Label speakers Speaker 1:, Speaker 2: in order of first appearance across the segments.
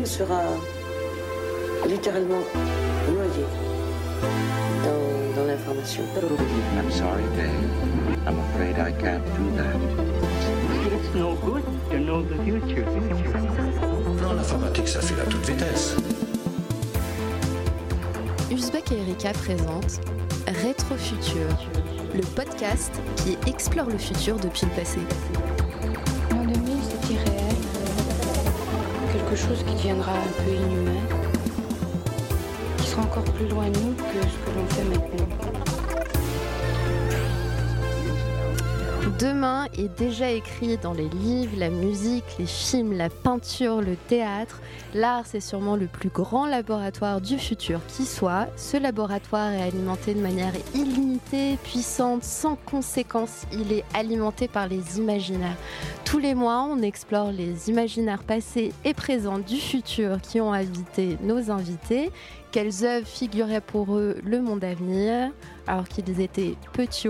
Speaker 1: l'homme sera littéralement noyé dans, dans l'information.
Speaker 2: I'm sorry, Dave. I'm afraid I can't do that.
Speaker 3: It's no good to know the future.
Speaker 4: Non, l'informatique, ça fait à toute vitesse.
Speaker 5: Uzbek et Erika présentent Rétrofutur, le podcast qui explore le futur depuis le passé.
Speaker 6: Quelque chose qui deviendra un peu inhumain. Qui sera encore plus loin de nous que ce que l'on fait maintenant.
Speaker 5: Demain est déjà écrit dans les livres, la musique, les films, la peinture, le théâtre. L'art, c'est sûrement le plus grand laboratoire du futur qui soit. Ce laboratoire est alimenté de manière illimitée, puissante, sans conséquence. Il est alimenté par les imaginaires. Tous les mois, on explore les imaginaires passés et présents du futur qui ont habité nos invités. Quelles œuvres figuraient pour eux le monde à venir alors qu'ils étaient petits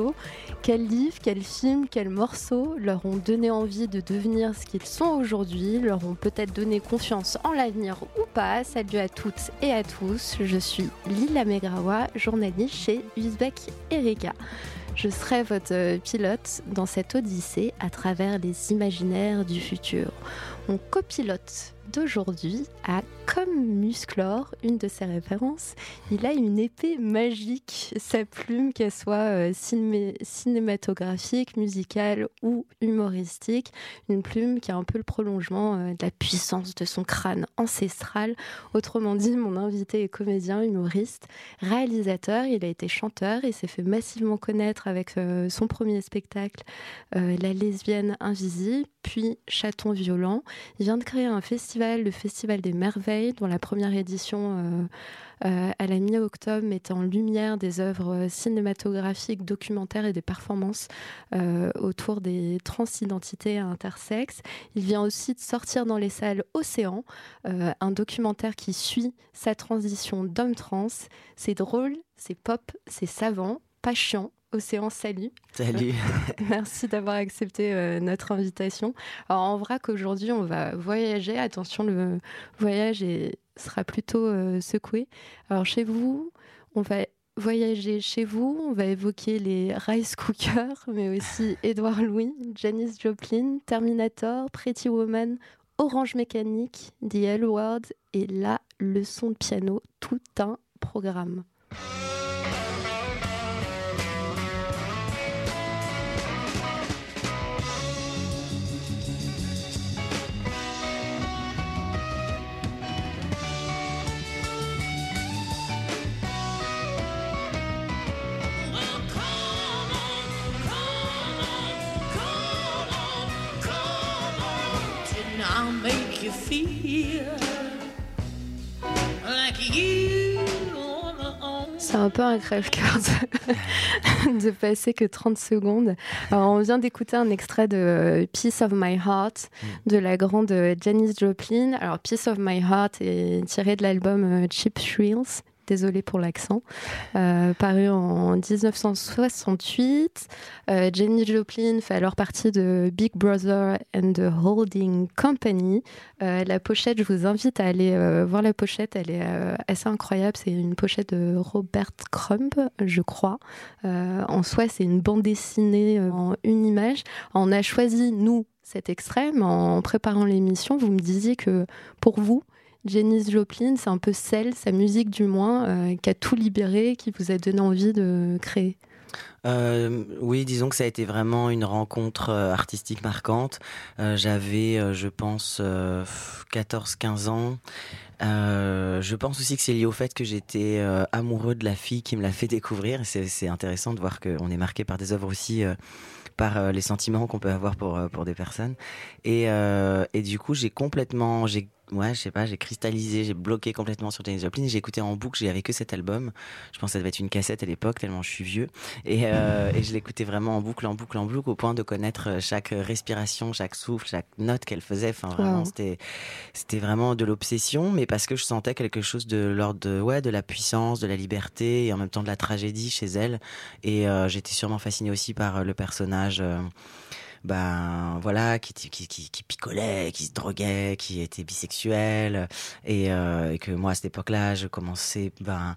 Speaker 5: Quels livres, quels films, quels morceaux leur ont donné envie de devenir ce qu'ils sont aujourd'hui, leur ont peut-être donné confiance en l'avenir ou pas? Salut à toutes et à tous, je suis Lila Megrawa, journaliste chez Uzbek Erika. Je serai votre pilote dans cette odyssée à travers les imaginaires du futur. Mon copilote d'aujourd'hui a comme Musclor, une de ses références, il a une épée magique. Sa plume, qu'elle soit euh, ciné cinématographique, musicale ou humoristique, une plume qui a un peu le prolongement euh, de la puissance de son crâne ancestral. Autrement dit, mon invité est comédien, humoriste, réalisateur, il a été chanteur, il s'est fait massivement connaître avec euh, son premier spectacle, La lesbienne invisible, puis Chaton violent. Il vient de créer un festival, le Festival des Merveilles, dont la première édition euh, euh, à la mi-octobre mettait en lumière des œuvres cinématographiques, documentaires et des performances euh, autour des transidentités intersexes. Il vient aussi de sortir dans les salles Océan, un documentaire qui suit sa transition d'homme trans. C'est drôle, c'est pop, c'est savant, pas chiant, Océan, salut.
Speaker 7: Salut.
Speaker 5: Merci d'avoir accepté euh, notre invitation. Alors, en vrac, aujourd'hui, on va voyager. Attention, le voyage est, sera plutôt euh, secoué. Alors, chez vous, on va voyager chez vous. On va évoquer les Rice Cookers, mais aussi Édouard Louis, Janis Joplin, Terminator, Pretty Woman, Orange Mécanique, The L Word et la leçon de piano. Tout un programme. C'est un peu un crève-cœur de, passer que 30 secondes. Alors, on vient d'écouter un extrait de Peace of My Heart de la grande Janis Joplin. Alors, Peace of My Heart est tiré de l'album euh, Cheap Thrills désolée pour l'accent, euh, paru en 1968. Euh, Jenny Joplin fait alors partie de Big Brother and the Holding Company. Euh, la pochette, je vous invite à aller euh, voir la pochette, elle est assez incroyable. C'est une pochette de Robert Crumb, je crois. En soi, c'est une bande dessinée en une image. On a choisi, nous, cet mais en préparant l'émission, vous me disiez que pour vous, Janis Joplin, c'est un peu celle, sa musique du moins, euh, qui a tout libéré, qui vous a donné envie de créer
Speaker 7: euh, oui, disons que ça a été vraiment une rencontre euh, artistique marquante. J'avais, je pense, 14-15 ans. je pense aussi que c'est lié au fait que j'étais amoureux de la fille qui me l'a fait découvrir. C'est intéressant de voir qu'on est marqué par des œuvres aussi par les sentiments qu'on peut avoir pour, pour des personnes. Et, et du coup, j'ai complètement, j'ai ouais, je sais pas, j'ai cristallisé, j'ai bloqué complètement sur Janis Joplin. J'ai écouté en boucle, j'avais que cet album. Je pense que ça devait être une cassette à l'époque, tellement je suis vieux. Et, euh, et je l'écoutais vraiment en boucle, en boucle, en boucle, au point de connaître chaque respiration, chaque souffle, chaque note qu'elle faisait. Enfin, vraiment, wow. c'était, c'était vraiment de l'obsession, mais parce que je sentais quelque chose de l'ordre de, ouais, de la puissance, de la liberté et en même temps de la tragédie chez elle. Et euh, j'étais sûrement fascinée aussi par le personnage. Euh, ben voilà, qui, qui, qui, picolait, qui se droguait, qui était bisexuel, et, euh, et que moi à cette époque-là, je commençais, ben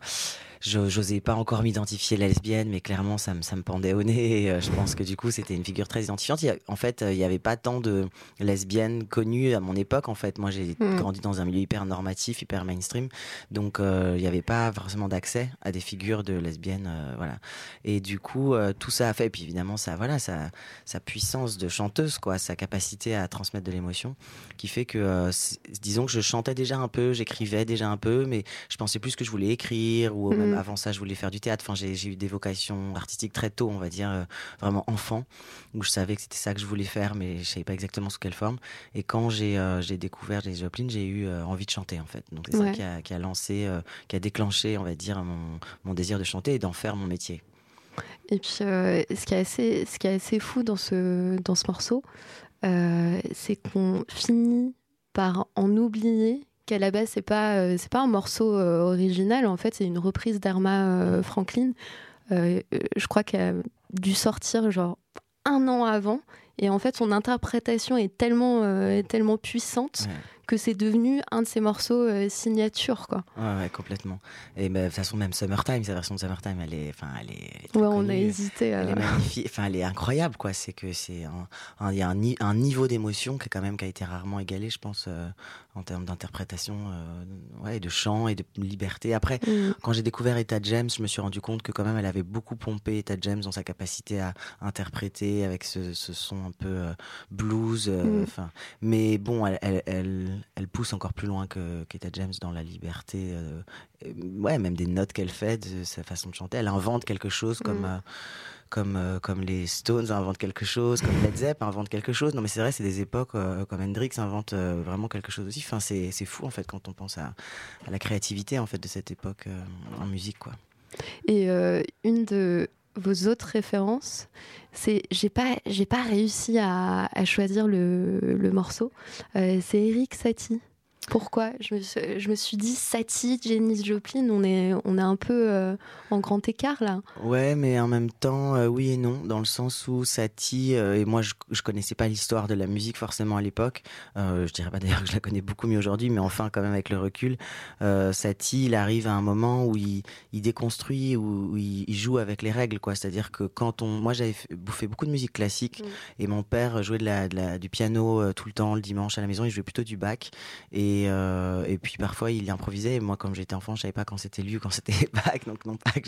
Speaker 7: j'osais pas encore m'identifier lesbienne, mais clairement ça me, ça me pendait au nez. Et, euh, je pense que du coup c'était une figure très identifiante. En fait, euh, il n'y avait pas tant de lesbiennes connues à mon époque. En fait, moi j'ai
Speaker 5: Mm.
Speaker 7: grandi dans un milieu hyper normatif, hyper mainstream, donc euh, il n'y avait pas forcément d'accès à des figures de lesbiennes, euh, voilà. Et du coup euh, tout ça a fait, et puis évidemment ça, voilà, sa, sa puissance de chanteuse, quoi, sa capacité à transmettre de l'émotion, qui fait que, euh, disons que je chantais déjà un peu, j'écrivais déjà un peu, mais je pensais plus que je voulais écrire ou même
Speaker 5: Mhm.
Speaker 7: avant ça je voulais faire du théâtre. Enfin, j'ai eu des vocations artistiques très tôt, on va dire euh, vraiment enfant, où je savais que c'était ça que je voulais faire, mais je savais pas exactement sous quelle forme. Et quand j'ai euh, découvert les Joplin, j'ai eu euh, envie de chanter en fait. Donc c'est
Speaker 5: Ouais.
Speaker 7: ça qui a, qui a lancé, qui a déclenché, on va dire, mon, mon désir de chanter et d'en faire mon métier.
Speaker 5: Et puis, ce, qui est assez, ce qui est assez fou dans ce, dans ce morceau, c'est qu'on finit par en oublier qu'à la base, c'est pas, euh, pas un morceau euh, original. En fait, c'est une reprise d'Arma euh, Franklin. Je crois qu'elle a dû sortir genre un an avant. Et en fait, son interprétation est tellement, est tellement puissante. Que c'est devenu un de ses morceaux euh, signature, quoi.
Speaker 7: Ouais, ouais, complètement. Et bah, de toute façon, même Summertime, sa version de Summertime, elle est, enfin, elle est, elle est très
Speaker 5: Ouais, on a hésité. à-
Speaker 7: Elle est magnifique, enfin elle est incroyable quoi. C'est que c'est il y a un, ni- un niveau d'émotion qui quand même qui a été rarement égalé, je pense, euh, en termes d'interprétation, euh, ouais, de chant et de liberté. Après,
Speaker 5: Mm.
Speaker 7: quand j'ai découvert Etta James, je me suis rendu compte que quand même elle avait beaucoup pompé Etta James dans sa capacité à interpréter avec ce, ce son un peu euh, blues. euh,
Speaker 5: Mm.
Speaker 7: Enfin, mais bon, elle, elle, elle, elle pousse encore plus loin que qu'Etta James dans la liberté. euh, ouais, même des notes qu'elle fait, de sa façon de chanter. Elle invente quelque chose comme.
Speaker 5: Mm.
Speaker 7: euh, comme, euh, comme les Stones inventent quelque chose, comme Led Zepp invente quelque chose. Non, mais c'est vrai, c'est des époques euh, comme Hendrix invente euh, vraiment quelque chose aussi. Enfin, c'est c'est fou en fait quand on pense à, à la créativité en fait de cette époque euh, en musique, quoi.
Speaker 5: Et euh, une de vos autres références, c'est j'ai pas j'ai pas réussi à, à choisir le, morceau. Euh, c'est Eric Satie. Pourquoi? Je me, suis, je me suis dit Satie, Jenny Joplin, on est on est un peu euh, en grand écart là.
Speaker 7: Ouais, mais en même temps, euh, oui et non, dans le sens où Satie, euh, et moi je, je connaissais pas l'histoire de la musique forcément à l'époque, je dirais pas d'ailleurs que je la connais beaucoup mieux aujourd'hui, mais enfin quand même avec le recul, Satie, il arrive à un moment où il, il déconstruit, où, où il, il joue avec les règles, quoi. C'est-à-dire que quand on, moi j'avais fait, bouffé beaucoup de musique classique,
Speaker 5: Mm.
Speaker 7: et mon père jouait de la, de la- du piano tout le temps le dimanche à la maison, il jouait plutôt du bac, et, euh, et puis parfois il improvisait, et moi comme j'étais enfant, je savais pas quand c'était lui ou quand c'était bac, donc non pas que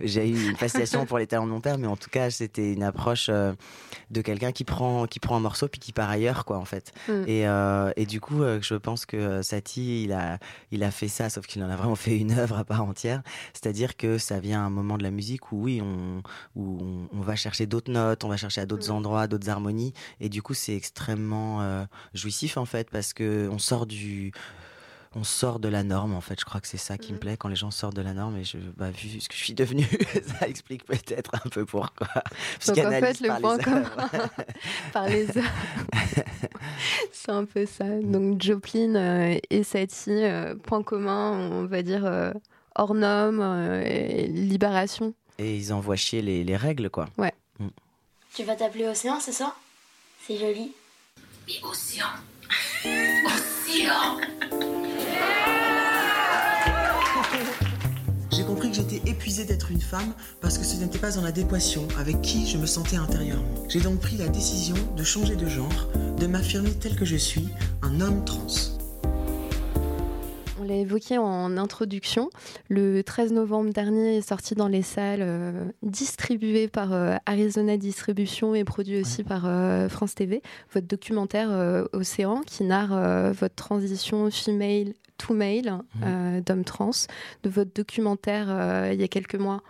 Speaker 7: j'ai eu une fascination pour les talents de mon père, mais en tout cas, c'était une approche euh, de quelqu'un qui prend, qui prend un morceau puis qui part ailleurs, quoi, en fait.
Speaker 5: Mm.
Speaker 7: Et, euh, et du coup, je pense que Satie, il a, il a fait ça, sauf qu'il en a vraiment fait une œuvre à part entière. C'est-à-dire que ça vient à un moment de la musique où, oui, on, où on, on va chercher d'autres notes, on va chercher à d'autres
Speaker 5: Mm.
Speaker 7: endroits, d'autres harmonies. Et du coup, c'est extrêmement jouissif, en fait, parce que on sort du on sort de la norme en fait. Je crois que c'est ça qui me
Speaker 5: Mhm.
Speaker 7: plaît. Quand les gens sortent de la norme et je bah, vu ce que je suis devenue ça explique peut-être un peu pourquoi.
Speaker 5: Donc en fait, le
Speaker 7: par
Speaker 5: point
Speaker 7: les
Speaker 5: commun par les heures, c'est un peu ça. Donc Joplin euh, et Satie, euh, point commun, on va dire euh, hors norme, euh, et libération.
Speaker 7: et ils envoient chier les, les règles quoi.
Speaker 8: Tu vas t'appeler Océan, c'est ça? C'est joli.
Speaker 9: J'ai compris que j'étais épuisée d'être une femme parce que ce n'était pas en adéquation avec qui je me sentais intérieurement. J'ai donc pris la décision de changer de genre, de m'affirmer tel que je suis, un homme trans.
Speaker 5: On l'a évoqué en introduction. Le 13 novembre dernier est sorti dans les salles, euh, distribué par euh, Arizona Distribution et produit aussi par euh, France TV, votre documentaire Océan qui narre votre transition female to male d'homme trans, de votre documentaire il y a quelques mois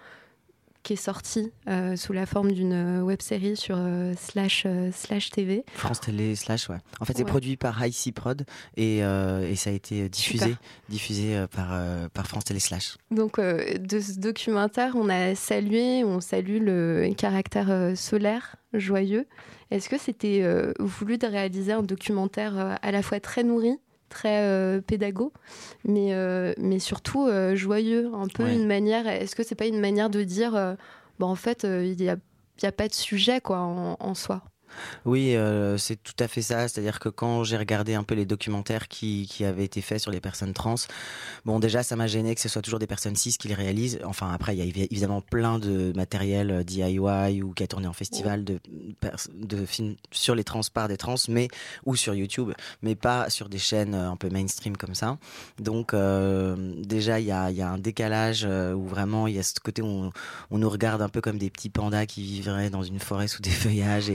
Speaker 5: qui est sorti euh, sous la forme d'une web série sur euh, slash, euh, slash TV.
Speaker 7: France Télé slash ouais en fait c'est
Speaker 5: Ouais.
Speaker 7: produit par High C Prod et, euh, et ça a été diffusé
Speaker 5: Super.
Speaker 7: diffusé euh, par euh, par France Télé slash
Speaker 5: Donc, euh, de ce documentaire, on a salué, on salue le caractère euh, solaire, joyeux. Est-ce que c'était euh, voulu de réaliser un documentaire euh, à la fois très nourri, très euh, pédago, mais, euh, mais surtout euh, joyeux Un peu
Speaker 7: Ouais.
Speaker 5: une manière. Est-ce que c'est pas une manière de dire, euh, bah, en fait, il n'y a, y a pas de sujet quoi, en, en soi?
Speaker 7: Oui, euh, c'est tout à fait ça. C'est-à-dire que quand j'ai regardé un peu les documentaires qui, avaient été faits sur les personnes trans, bon, déjà, ça m'a gêné que ce soit toujours des personnes cis qui les réalisent. Enfin, après, il y a évidemment plein de matériel euh, DIY ou qui a tourné en festival de, films sur les trans par des trans, mais ou sur YouTube, mais pas sur des chaînes euh, un peu mainstream comme ça. Donc, déjà, il y a, un décalage où vraiment il y a ce côté où on, nous regarde un peu comme des petits pandas qui vivraient dans une forêt sous des feuillages.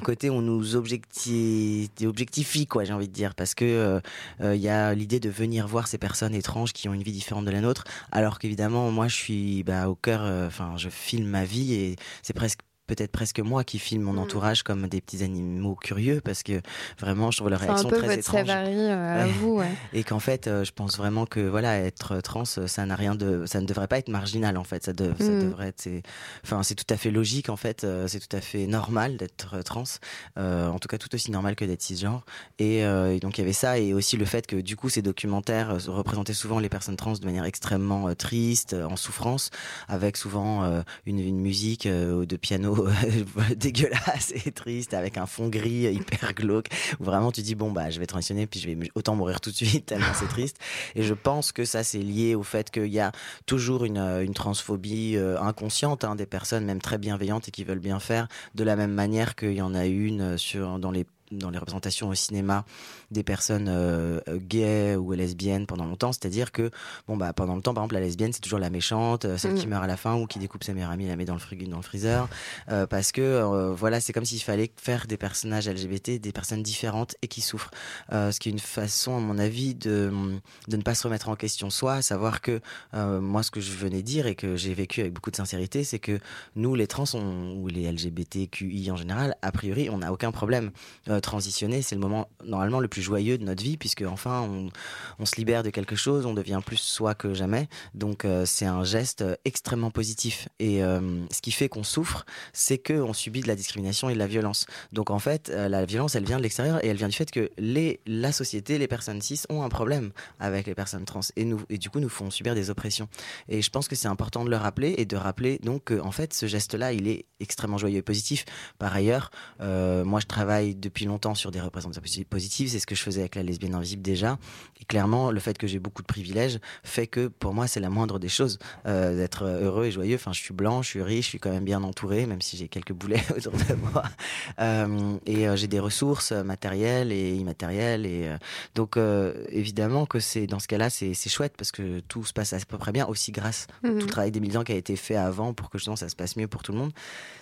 Speaker 7: Côté on nous objectifie, quoi, j'ai envie de dire, parce que euh, euh, il y a l'idée de venir voir ces personnes étranges qui ont une vie différente de la nôtre, alors qu'évidemment moi je suis bah, au cœur, euh, enfin je filme ma vie et c'est presque peut-être presque moi qui filme mon mm. entourage comme des petits animaux curieux parce que vraiment je trouve leur réaction très étrange.
Speaker 5: Euh, à vous, ouais.
Speaker 7: Et qu'en fait, euh, je pense vraiment que voilà, être trans, ça n'a rien de, ça ne devrait pas être marginal en fait. Ça, ça mm. devrait être, enfin, c'est tout à fait logique en fait. Euh, c'est tout à fait normal d'être trans. en tout cas, tout aussi normal que d'être cisgenre. Et, et, donc il y avait ça et aussi le fait que du coup ces documentaires représentaient souvent les personnes trans de manière extrêmement triste, en souffrance, avec souvent une, une musique de piano dégueulasse et triste avec un fond gris hyper glauque où vraiment tu dis bon bah je vais transitionner puis je vais autant mourir tout de suite tellement c'est triste. Et je pense que ça c'est lié au fait qu'il y a toujours une, une transphobie euh, inconsciente hein, des personnes même très bienveillantes et qui veulent bien faire de la même manière qu'il y en a une sur dans les dans les représentations au cinéma des personnes euh, gays ou lesbiennes pendant longtemps. C'est-à-dire que, bon, bah, pendant le temps, par exemple, la lesbienne, c'est toujours la méchante, euh, celle qui mm. meurt à la fin ou qui découpe sa meilleure amie la met dans le, dans le freezer. Euh, parce que, voilà, c'est comme s'il fallait faire des personnages LGBT, des personnes différentes et qui souffrent. ce qui est une façon, à mon avis, de, de ne pas se remettre en question soi, à savoir que, moi, ce que je venais dire et que j'ai vécu avec beaucoup de sincérité, c'est que nous, les trans, ou les LGBTQI en général, a priori, on n'a aucun problème transitionner, c'est le moment normalement le plus joyeux de notre vie, puisque enfin on, se libère de quelque chose, on devient plus soi que jamais. Donc euh, c'est un geste extrêmement positif. Et euh, ce qui fait qu'on souffre, c'est qu'on subit de la discrimination et de la violence. Donc en fait, euh, la violence, elle vient de l'extérieur et elle vient du fait que les, la société, les personnes cis ont un problème avec les personnes trans et, nous, et du coup nous font subir des oppressions. Et je pense que c'est important de le rappeler et de rappeler donc que en fait ce geste-là, il est extrêmement joyeux et positif. Par ailleurs, moi je travaille depuis longtemps sur des représentations positives. C'est ce que je faisais avec la lesbienne invisible déjà. Et clairement, le fait que j'ai beaucoup de privilèges fait que pour moi, c'est la moindre des choses euh, d'être heureux et joyeux. Enfin, je suis blanc, je suis riche, je suis quand même bien entouré, même si j'ai quelques boulets autour de moi. Euh, et euh, j'ai des ressources matérielles et immatérielles. Et donc, évidemment que c'est dans ce cas-là, c'est chouette parce que tout se passe à peu près bien, aussi grâce au tout le mhm. travail des militants qui a été fait avant pour que justement ça se passe mieux pour tout le monde.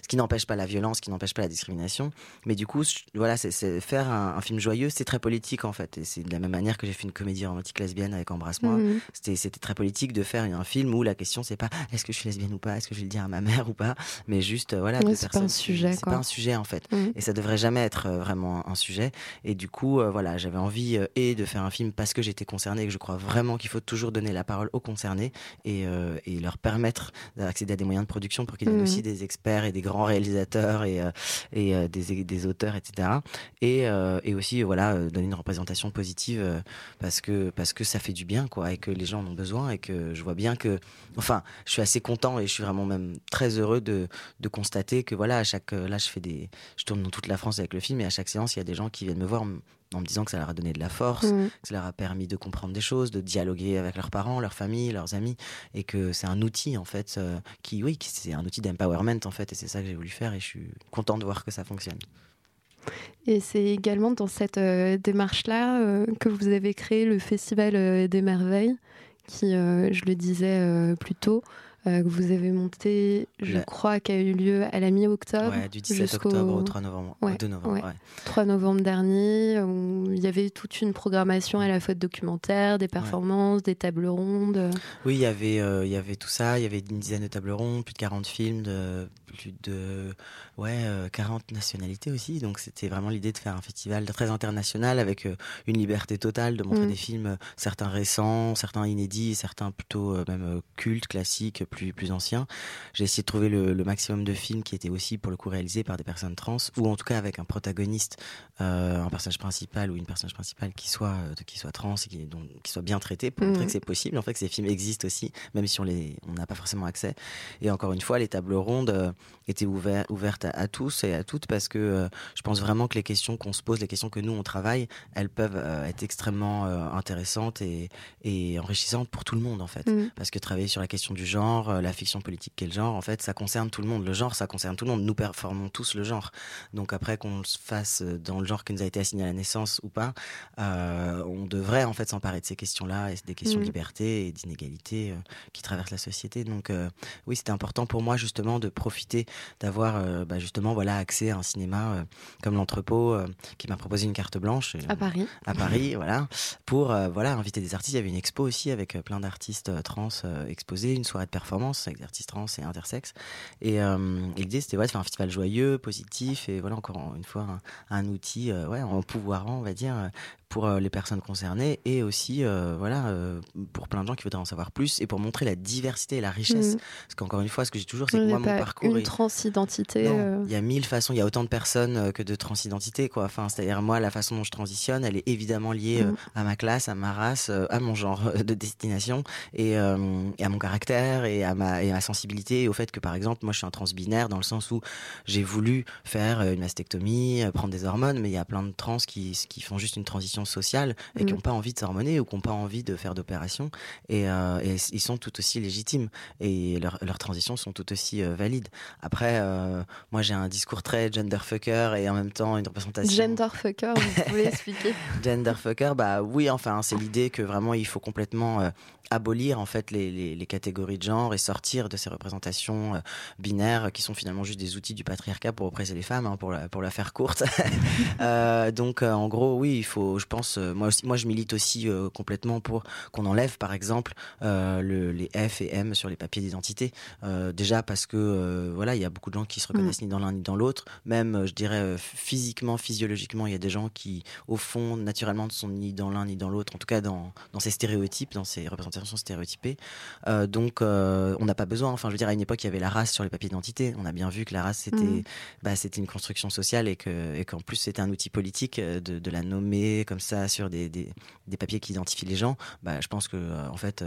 Speaker 7: Ce qui n'empêche pas la violence, ce qui n'empêche pas la discrimination. Mais du coup, voilà, c'est faire un, film joyeux, c'est très politique en fait. Et c'est de la même manière que j'ai fait une comédie romantique lesbienne avec Embrasse-moi. Mhm. C'était très politique de faire un film où la question c'est pas est-ce que je suis lesbienne ou pas, est-ce que je vais le dire à ma mère ou pas, mais juste euh, voilà.
Speaker 5: c'est pas un sujet.
Speaker 7: C'est pas un sujet en fait. Mhm. Et ça devrait jamais être euh, vraiment un sujet. Et du coup, euh, voilà, j'avais envie et de faire un film parce que j'étais concernée et que je crois vraiment qu'il faut toujours donner la parole aux concernés et, et leur permettre d'accéder à des moyens de production pour qu'ils aient mhm. aussi des experts et des grands réalisateurs et, et des, des auteurs, etc. Et euh, et, aussi voilà euh, donner une représentation positive euh, parce que parce que ça fait du bien quoi et que les gens en ont besoin et que je vois bien que enfin je suis assez content et je suis vraiment même très heureux de, de constater que voilà à chaque là je fais des je tourne dans toute la France avec le film et à chaque séance il y a des gens qui viennent me voir en me disant que ça leur a donné de la force, mmh. que ça leur a permis de comprendre des choses, de dialoguer avec leurs parents, leurs familles, leurs amis, et que c'est un outil en fait qui, oui, c'est un outil d'empowerment en fait, et c'est ça que j'ai voulu faire, et je suis content de voir que ça fonctionne.
Speaker 5: Et c'est également dans cette euh, démarche-là euh, que vous avez créé le Festival euh, des Merveilles, qui, je le disais plus tôt, que vous avez monté, je crois, qui a eu lieu à la mi-octobre.
Speaker 7: du 17 octobre au 3 novembre. 2 novembre
Speaker 5: 3 novembre dernier, où il y avait toute une programmation à la fois de documentaires, des performances, des tables rondes.
Speaker 7: Oui, il y, avait, il y avait tout ça. Il y avait une dizaine de tables rondes, plus de 40 films, de, plus de ouais, 40 euh, nationalités aussi. Donc c'était vraiment l'idée de faire un festival très international avec euh, une liberté totale de montrer mm. des films, euh, certains récents, certains inédits, certains plutôt même cultes, classiques, plus, plus anciens. J'ai essayé de trouver le, maximum de films qui étaient aussi pour le coup réalisés par des personnes trans ou en tout cas avec un protagoniste, un personnage principal ou une personnage principale qui soit, qui soit trans et qui, donc, qui soit bien traité pour montrer mm. que c'est possible. En fait, que ces films existent aussi, même si on les, on n'a pas forcément accès. Et encore une fois, les tables rondes, était ouvert, ouverte à, tous et à toutes parce que je pense vraiment que les questions qu'on se pose, les questions que nous on travaille, elles peuvent être extrêmement intéressantes et, et, enrichissantes pour tout le monde en fait. Mm. Parce que travailler sur la question du genre, la fiction politique quel genre, en fait, ça concerne tout le monde. Le genre, ça concerne tout le monde. Nous performons tous le genre. Donc après qu'on se fasse dans le genre qui nous a été assigné à la naissance ou pas, on devrait en fait s'emparer de ces questions-là et des questions de mm. liberté et d'inégalité qui traversent la société. Donc oui, c'était important pour moi justement de profiter d'avoir euh, bah, justement voilà accès à un cinéma euh, comme l'entrepôt euh, qui m'a proposé une carte blanche
Speaker 5: à Paris.
Speaker 7: À Paris, voilà, pour voilà inviter des artistes. Il y avait une expo aussi avec plein d'artistes trans exposés, une soirée de performance avec des artistes trans et intersexes. Et, l'idée c'était ouais, de faire un festival joyeux, positif et voilà encore une fois un, un outil ouais en pouvoirant on va dire pour euh, les personnes concernées et aussi euh, voilà euh, pour plein de gens qui voudraient en savoir plus et pour montrer la diversité et la richesse mm. parce qu'encore une fois ce que j'ai toujours c'est que moi mon parcours
Speaker 5: une transidentité
Speaker 7: il y a mille façons il y a autant de personnes que de transidentité quoi enfin c'est-à-dire moi la façon dont je transitionne elle est évidemment liée mm. à ma classe à ma race à mon genre de destination et, à mon caractère et à ma et à ma sensibilité et au fait que par exemple moi je suis un transbinaire dans le sens où j'ai voulu faire une mastectomie prendre des hormones mais il y a plein de trans qui qui font juste une transition sociales et qui n'ont mm. pas envie de s'hormoner ou qui n'ont pas envie de faire d'opération. Et, euh, ils sont tout aussi légitimes et leurs transitions sont tout aussi euh, valides. Après, euh, moi j'ai un discours très genderfucker et en même temps une représentation.
Speaker 5: Genderfucker, vous pouvez expliquer
Speaker 7: Genderfucker, bah oui, enfin, c'est l'idée que vraiment il faut complètement abolir en fait les, les, catégories de genre et sortir de ces représentations euh, binaires qui sont finalement juste des outils du patriarcat pour oppresser les femmes, hein, pour, la, pour la faire courte. euh, donc euh, en gros, oui, il faut, je pense, euh, moi aussi, moi je milite aussi complètement pour qu'on enlève par exemple le, les F et M sur les papiers d'identité. déjà parce que voilà, il y a beaucoup de gens qui se reconnaissent mm. ni dans l'un ni dans l'autre. Même, je dirais, physiquement, physiologiquement, il y a des gens qui, au fond, naturellement, ne sont ni dans l'un ni dans l'autre. En tout cas, dans, dans ces stéréotypes, dans ces représentations stéréotypées. Euh, donc, euh, on n'a pas besoin. Enfin, je veux dire, à une époque, il y avait la race sur les papiers d'identité. On a bien vu que la race, c'était mm. bah, c'était une construction sociale et que et qu'en plus, c'était un outil politique euh, de, de, la nommer comme ça sur des, des, des papiers qui identifient les gens. Bah, je pense que, en fait,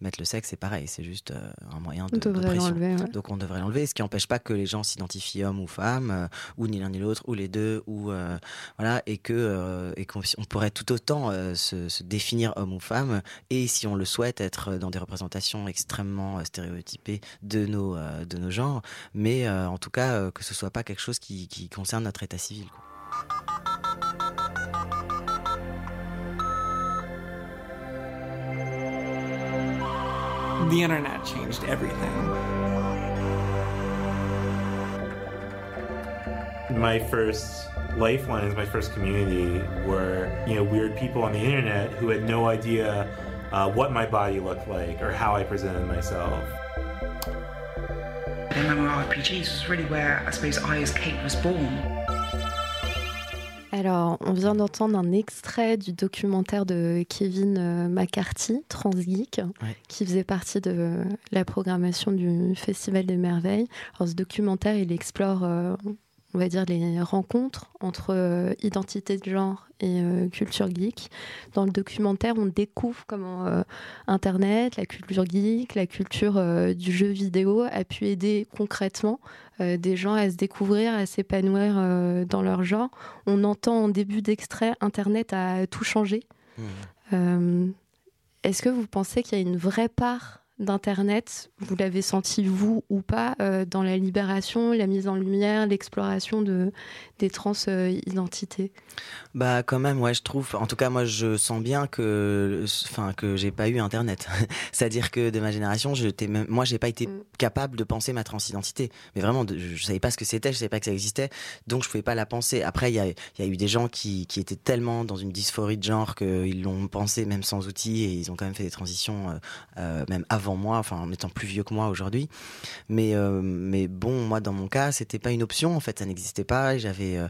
Speaker 7: mettre le sexe, c'est pareil. C'est juste un moyen de, pression. Donc, on devrait l'enlever. Ce qui n'empêche pas que les gens s'identifient hommes ou femmes, ou ni l'un ni l'autre, ou les deux, ou voilà, et que et qu'on pourrait tout autant se, se définir homme ou femme. Et si on le souhaite être dans des représentations extrêmement euh, stéréotypées de nos, euh, de nos genres, mais euh, en tout cas que ce soit pas quelque chose qui, qui concerne notre état civil.
Speaker 10: The internet changed everything. My first lifelines, my first community were, you know, weird people on the internet who had no idea uh, what my body looked like or how I presented myself.
Speaker 11: MMORPGs was really where I suppose I as Kate was born.
Speaker 5: Alors, on vient d'entendre un extrait du documentaire de Kevin euh, McCarthy, Transgeek, ouais. qui faisait partie de la programmation du Festival des Merveilles. Alors, ce documentaire, il explore euh, on va dire, les rencontres entre euh, identité de genre et euh, culture geek. Dans le documentaire, on découvre comment euh, Internet, la culture geek, la culture du jeu vidéo a pu aider concrètement des gens à se découvrir, à s'épanouir dans leur genre. On entend en début d'extrait, Internet a tout changé. Mmh. Est-ce que vous pensez qu'il y a une vraie part d'Internet, vous l'avez senti vous ou pas, euh, dans la libération, la mise en lumière, l'exploration de, des trans-identités?
Speaker 7: Bah quand même, ouais, je trouve. En tout cas, moi, je sens bien que, enfin, que j'ai pas eu Internet. C'est-à-dire que de ma génération, je même, moi, j'ai pas été mm. capable de penser ma transidentité. Mais vraiment, je, je savais pas ce que c'était, je savais pas que ça existait, donc je pouvais pas la penser. Après, il y a, y a eu des gens qui, qui étaient tellement dans une dysphorie de genre qu'ils l'ont pensé même sans outils et ils ont quand même fait des transitions euh, euh même avant moi, enfin en étant plus vieux que moi aujourd'hui. Mais euh, mais bon, moi dans mon cas, c'était pas une option en fait, ça n'existait pas. J'avais euh,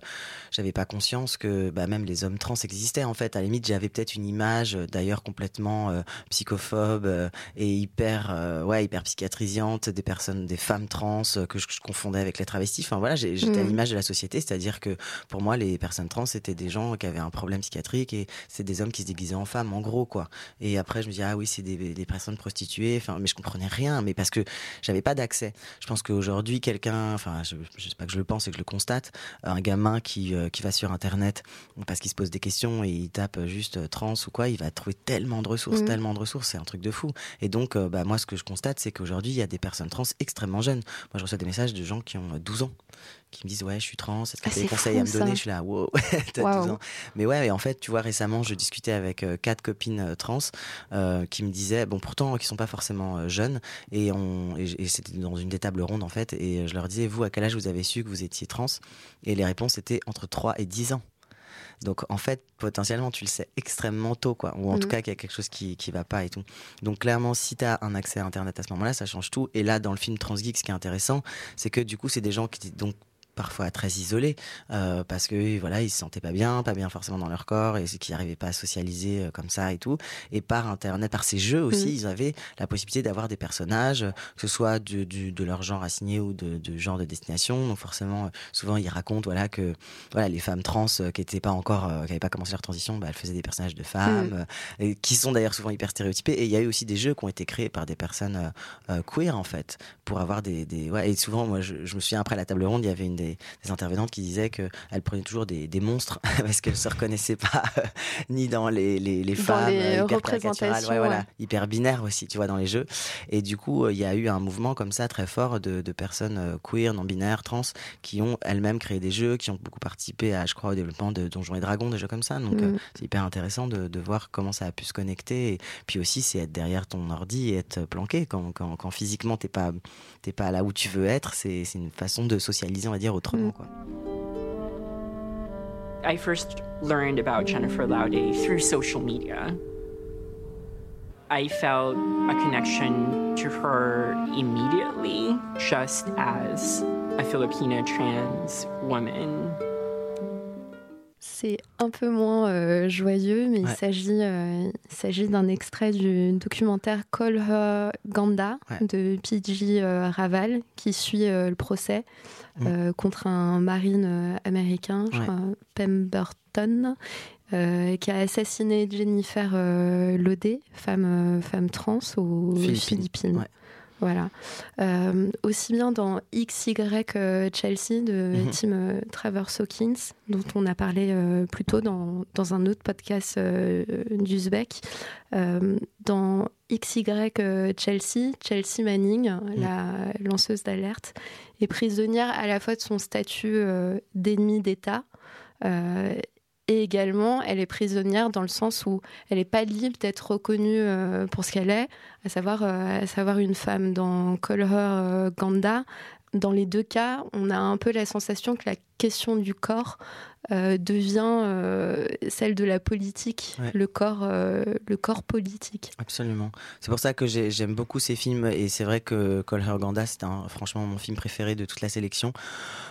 Speaker 7: j'avais pas conscience que bah, même les hommes trans existaient en fait. À la limite, j'avais peut-être une image euh, d'ailleurs complètement psychophobe et hyper ouais hyper psychiatrisante des personnes, des femmes trans que je, confondais avec les travestis. Enfin voilà, j'étais à mmh. l'image de la société, c'est-à-dire que pour moi les personnes trans c'était des gens qui avaient un problème psychiatrique et c'est des hommes qui se déguisaient en femmes en gros quoi. Et après je me dis ah oui c'est des, des personnes prostituées enfin, mais je comprenais rien, mais parce que j'avais pas d'accès. Je pense qu'aujourd'hui, quelqu'un, enfin, je, je sais pas que je le pense et que je le constate, un gamin qui, euh, qui va sur Internet parce qu'il se pose des questions et il tape juste euh, trans ou quoi, il va trouver tellement de ressources,
Speaker 5: Mhm.
Speaker 7: tellement de ressources, c'est un truc de fou. Et donc, euh, bah, moi, ce que je constate, c'est qu'aujourd'hui, il y a des personnes trans extrêmement jeunes. Moi, je reçois des messages de gens qui ont euh, 12 ans qui me disent ouais je suis trans est-ce que
Speaker 5: Ah,
Speaker 7: tu as des conseils
Speaker 5: fou,
Speaker 7: à me donner?
Speaker 5: Ça.
Speaker 7: je suis là wow t'as
Speaker 5: Waouh.
Speaker 7: 12 ans mais ouais et en fait tu vois récemment je discutais avec euh, quatre copines euh, trans euh, qui me disaient bon pourtant qui sont pas forcément euh, jeunes et on et, c'était dans une des tables rondes en fait et je leur disais vous à quel âge vous avez su que vous étiez trans? Et les réponses étaient entre 3 et 10 ans donc en fait, potentiellement, tu le sais extrêmement tôt, quoi. Ou en
Speaker 5: Mhm.
Speaker 7: tout cas qu'il y a quelque chose qui qui va pas et tout. Donc clairement, si tu as un accès à Internet à ce moment-là, ça change tout. Et là, dans le film Transgeek, ce qui est intéressant, c'est que du coup, c'est des gens qui donc parfois très isolés euh, parce que voilà ils se sentaient pas bien pas bien forcément dans leur corps et qui n'arrivaient pas à socialiser euh, comme ça et tout. Et par internet par ces jeux aussi
Speaker 5: Mhm.
Speaker 7: ils avaient la possibilité d'avoir des personnages que ce soit du, du- de leur genre assigné ou de, de genre de destination. Donc forcément euh, souvent ils racontent voilà que voilà les femmes trans qui étaient pas encore qui n'avaient pas commencé leur transition bah, elles faisaient des personnages de femmes et qui sont d'ailleurs souvent hyper stéréotypés et il y a eu aussi des jeux qui ont été créés par des personnes queer en fait pour avoir des, des ouais, et souvent moi je, je me souviens après la table ronde il y avait une des, des intervenantes qui disait que elle prenait toujours des, des monstres parce qu'elle se reconnaissait pas euh, ni dans les, les, les
Speaker 5: Dans
Speaker 7: femmes
Speaker 5: les
Speaker 7: euh, hyper caricaturales, ouais, voilà, hyper binaires aussi tu vois dans les jeux. Et du coup euh, il y a eu un mouvement comme ça très fort de, de personnes queer non binaires trans qui ont elles-mêmes créé des jeux qui ont beaucoup participé à je crois au développement de Donjons et Dragons des jeux comme ça. Donc
Speaker 5: Mhm.
Speaker 7: c'est hyper intéressant de, de voir comment ça a pu se connecter et puis aussi c'est être derrière ton ordi et être planqué quand, quand, quand physiquement t'es pas t'es pas là où tu veux être. C'est une façon de socialiser on va dire autrement
Speaker 5: Mm.
Speaker 7: quoi
Speaker 12: I first learned about Jennifer Laude through social media. I felt a connection to her immediately, just as a Filipina trans woman.
Speaker 5: C'est un peu moins euh, joyeux, mais il
Speaker 7: Ouais.
Speaker 5: s'agit euh, il s'agit d'un extrait du documentaire Call Her Ganda
Speaker 7: Ouais.
Speaker 5: de PG euh, Raval qui suit le procès
Speaker 7: Mm.
Speaker 5: contre un marine américain, je crois, Pemberton, euh, qui a assassiné Jennifer euh, Lodé, femme, euh, femme trans aux
Speaker 7: Philippines.
Speaker 5: Philippines.
Speaker 7: Ouais.
Speaker 5: Voilà. Euh, aussi bien dans XY euh, Chelsea de
Speaker 7: Mhm.
Speaker 5: Tim euh, Travers Hawkins, dont on a parlé euh, plus tôt dans, dans un autre podcast euh, d'Uzbek. Dans XY Chelsea, Chelsea Manning, la lanceuse d'alerte, est prisonnière à la fois de son statut d'ennemi d'État. Et également, elle est prisonnière dans le sens où elle n'est pas libre d'être reconnue euh, pour ce qu'elle est, à savoir, euh, une femme dans Call euh, Ganda. Dans les deux cas, on a un peu la sensation que la question du corps euh, devient euh, celle de la politique,
Speaker 7: Ouais.
Speaker 5: le, corps, euh, le corps politique.
Speaker 7: Absolument. C'est pour ça que j'ai- j'aime beaucoup ces films et c'est vrai que Call Her Ganda, c'est franchement mon film préféré de toute la sélection.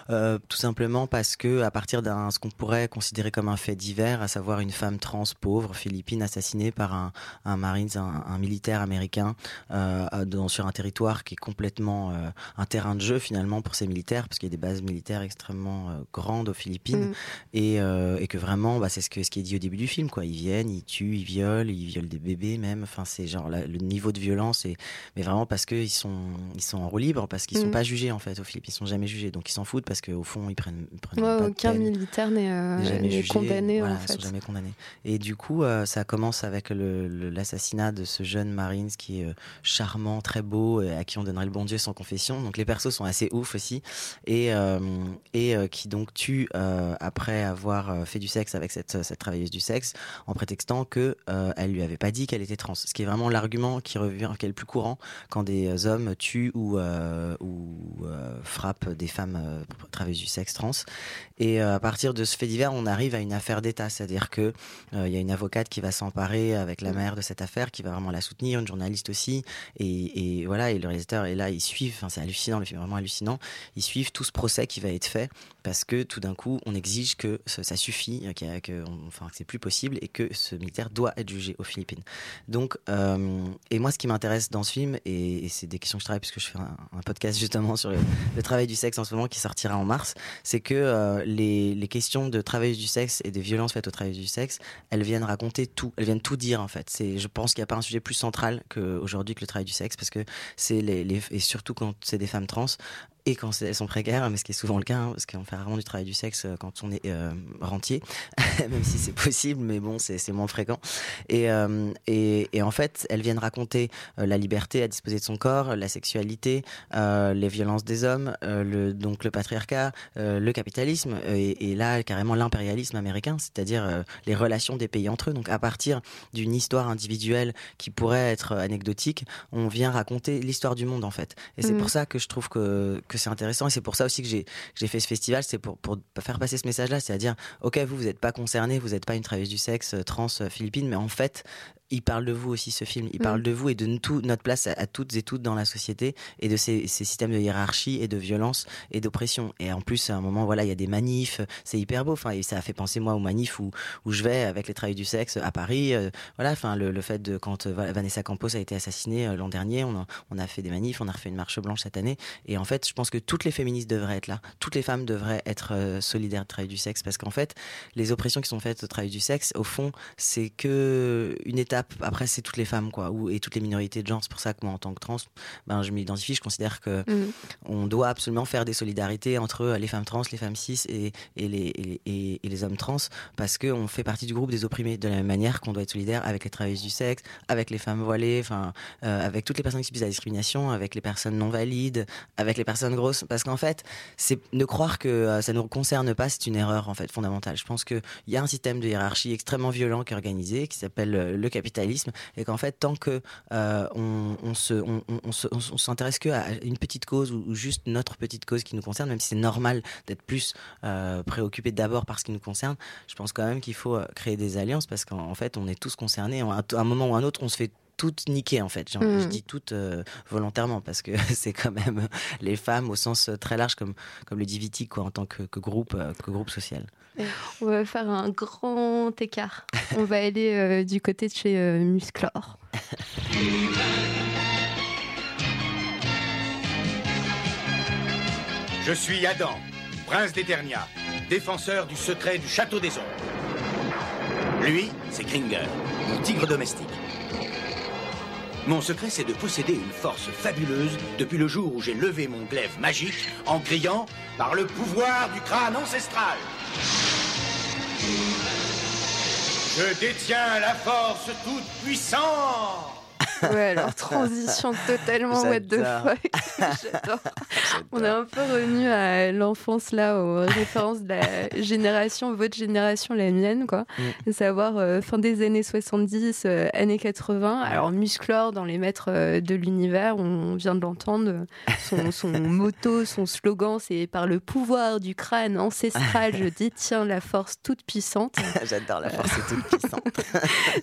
Speaker 7: Tout simplement parce que à partir d'un ce qu'on pourrait considérer comme un fait divers, à savoir une femme trans pauvre philippine assassinée par un, un Marines, un, un militaire américain dans, sur un territoire qui est complètement un terrain de jeu finalement pour ces militaires parce qu'il y a des bases militaires extrêmement grandes aux Philippines
Speaker 5: Mm.
Speaker 7: et, euh, et que vraiment bah, c'est ce, que, ce qui est dit au début du film quoi ils viennent ils tuent ils violent ils violent des bébés même enfin c'est genre le niveau de violence et mais vraiment parce que ils sont ils sont en roue libre parce qu'ils sont
Speaker 5: Mm.
Speaker 7: pas jugés en fait aux Philippines ils sont jamais jugés donc ils s'en foutent parce qu'au fond ils prennent, ils prennent
Speaker 5: Ouais,
Speaker 7: pas de
Speaker 5: aucun
Speaker 7: peine
Speaker 5: militaire n'est euh, condamné
Speaker 7: voilà,
Speaker 5: en
Speaker 7: ils
Speaker 5: fait.
Speaker 7: sont jamais condamnés. Et du coup, euh, ça commence avec l'assassinat de ce jeune Marines qui est charmant, très beau, à qui on donnerait le bon Dieu sans confession. Donc les persos sont assez ouf aussi, et euh, et euh, qui donc tue euh, après avoir euh, fait du sexe avec cette, cette travailleuse du sexe, en prétextant que euh, elle lui avait pas dit qu'elle était trans. Ce qui est vraiment l'argument qui revient, qui est le plus courant quand des hommes tuent ou euh, ou euh, frappent des femmes euh, travailleuses du sexe trans. Et euh, à partir de ce fait divers, on arrive à une affaire d'État, c'est-à-dire que euh, il y a une avocate qui va s'emparer avec la mère de cette affaire, qui va vraiment la soutenir, une journaliste aussi, et, et voilà, et le réalisateur est là, ils suivent, enfin c'est hallucinant, le film est vraiment hallucinant, ils suivent tout ce procès qui va être fait, parce que tout d'un coup, on exige que ça, suffit, que, que, enfin, que c'est plus possible et que ce militaire doit être jugé aux Philippines. Donc, et moi, ce qui m'intéresse dans ce film, et, c'est des questions que je travaille puisque je fais un, podcast justement sur le, travail du sexe en ce moment qui sortira en mars, c'est que les, les, questions de travail du sexe et des violences faites au travail du sexe, elles viennent raconter tout, elles viennent tout dire en fait. Je pense qu'il n'y a pas un sujet plus central qu'aujourd'hui que le travail du sexe parce que c'est les, et surtout quand c'est des femmes trans, et quand elles sont précaires, mais ce qui est souvent le cas, hein, parce qu'on fait rarement du travail du sexe euh, quand on est euh, rentier, même si c'est possible, mais bon, c'est moins fréquent. Et, euh, et, et, en fait, elles viennent raconter la liberté à disposer de son corps, la sexualité, les violences des hommes, le, donc le patriarcat, le capitalisme, et, et là, carrément l'impérialisme américain, c'est-à-dire les relations des pays entre eux. Donc à partir d'une histoire individuelle qui pourrait être anecdotique, on vient raconter l'histoire du monde en fait. Et c'est mmh. pour ça que je trouve que que c'est intéressant et c'est pour ça aussi que j'ai fait ce festival, c'est pour pour faire passer ce message-là, c'est-à-dire ok vous vous n'êtes pas concerné, vous n'êtes pas une travailleuse du sexe euh, trans euh, philippine, mais en fait il parle de vous aussi ce film. Il parle mm. de vous et de tout, notre place à, toutes et toutes dans la société et de ces, ces, systèmes de hiérarchie et de violence et d'oppression. Et en plus, à un moment, voilà, il y a des manifs. C'est hyper beau. Enfin, et ça a fait penser moi aux manifs où, où je vais avec les travailleurs du sexe à Paris. Euh, voilà, enfin, le, le, fait de quand euh, Vanessa Campos a été assassinée euh, l'an dernier, on a, on a fait des manifs, on a refait une marche blanche cette année. Et en fait, je pense que toutes les féministes devraient être là. Toutes les femmes devraient être solidaires du travail du sexe parce qu'en fait, les oppressions qui sont faites au travail du sexe, au fond, c'est que une étape. Après, c'est toutes les femmes, quoi, ou, et toutes les minorités de genre. C'est pour ça que moi, en tant que trans, ben, je m'identifie. Je considère que mm. on doit absolument faire des solidarités entre les femmes trans, les femmes cis et, et, les, et, les hommes trans, parce qu'on fait partie du groupe des opprimés. De la même manière qu'on doit être solidaire avec les travailleuses du sexe, avec les femmes voilées, enfin, euh, avec toutes les personnes qui subissent la discrimination, avec les personnes non valides, avec les personnes grosses. Parce qu'en fait, c'est ne croire que euh, ça nous concerne pas, c'est une erreur en fait fondamentale. Je pense qu'il y a un système de hiérarchie extrêmement violent qui est organisé, qui s'appelle euh, le capitalisme, et qu'en fait, tant que euh, on, on, se, on, s'intéresse que à une petite cause ou, juste notre petite cause qui nous concerne, même si c'est normal d'être plus euh, préoccupé d'abord par ce qui nous concerne, je pense quand même qu'il faut euh, créer des alliances parce qu'en fait, on est tous concernés. À un moment ou un autre, on se fait toutes niquées en fait. Je mm. dis toutes volontairement parce que c'est quand même les femmes au sens très large comme comme le dit Viti quoi en tant que, que groupe que groupe social.
Speaker 5: On va faire un grand écart. On va aller euh, du côté de chez euh, Musclor.
Speaker 13: Je suis Adam, prince d'Eternia, défenseur du secret du château des ombres. Lui, c'est Kringer, mon tigre domestique. Mon secret, c'est de posséder une force fabuleuse depuis le jour où j'ai levé mon glaive magique en criant par le pouvoir du crâne ancestral. Je détiens la force toute puissante
Speaker 5: Ouais, alors transition totalement what the fuck. J'adore. On est un peu revenu à l'enfance là, aux références de la génération, votre génération, la mienne, quoi. Mm. Savoir euh, fin des années 70, euh, années 80. Alors Musclor dans les maîtres euh, de l'univers, on vient de l'entendre. Son, son motto, son slogan, c'est par le pouvoir du crâne ancestral, je détiens la force toute puissante.
Speaker 7: J'adore la force toute puissante.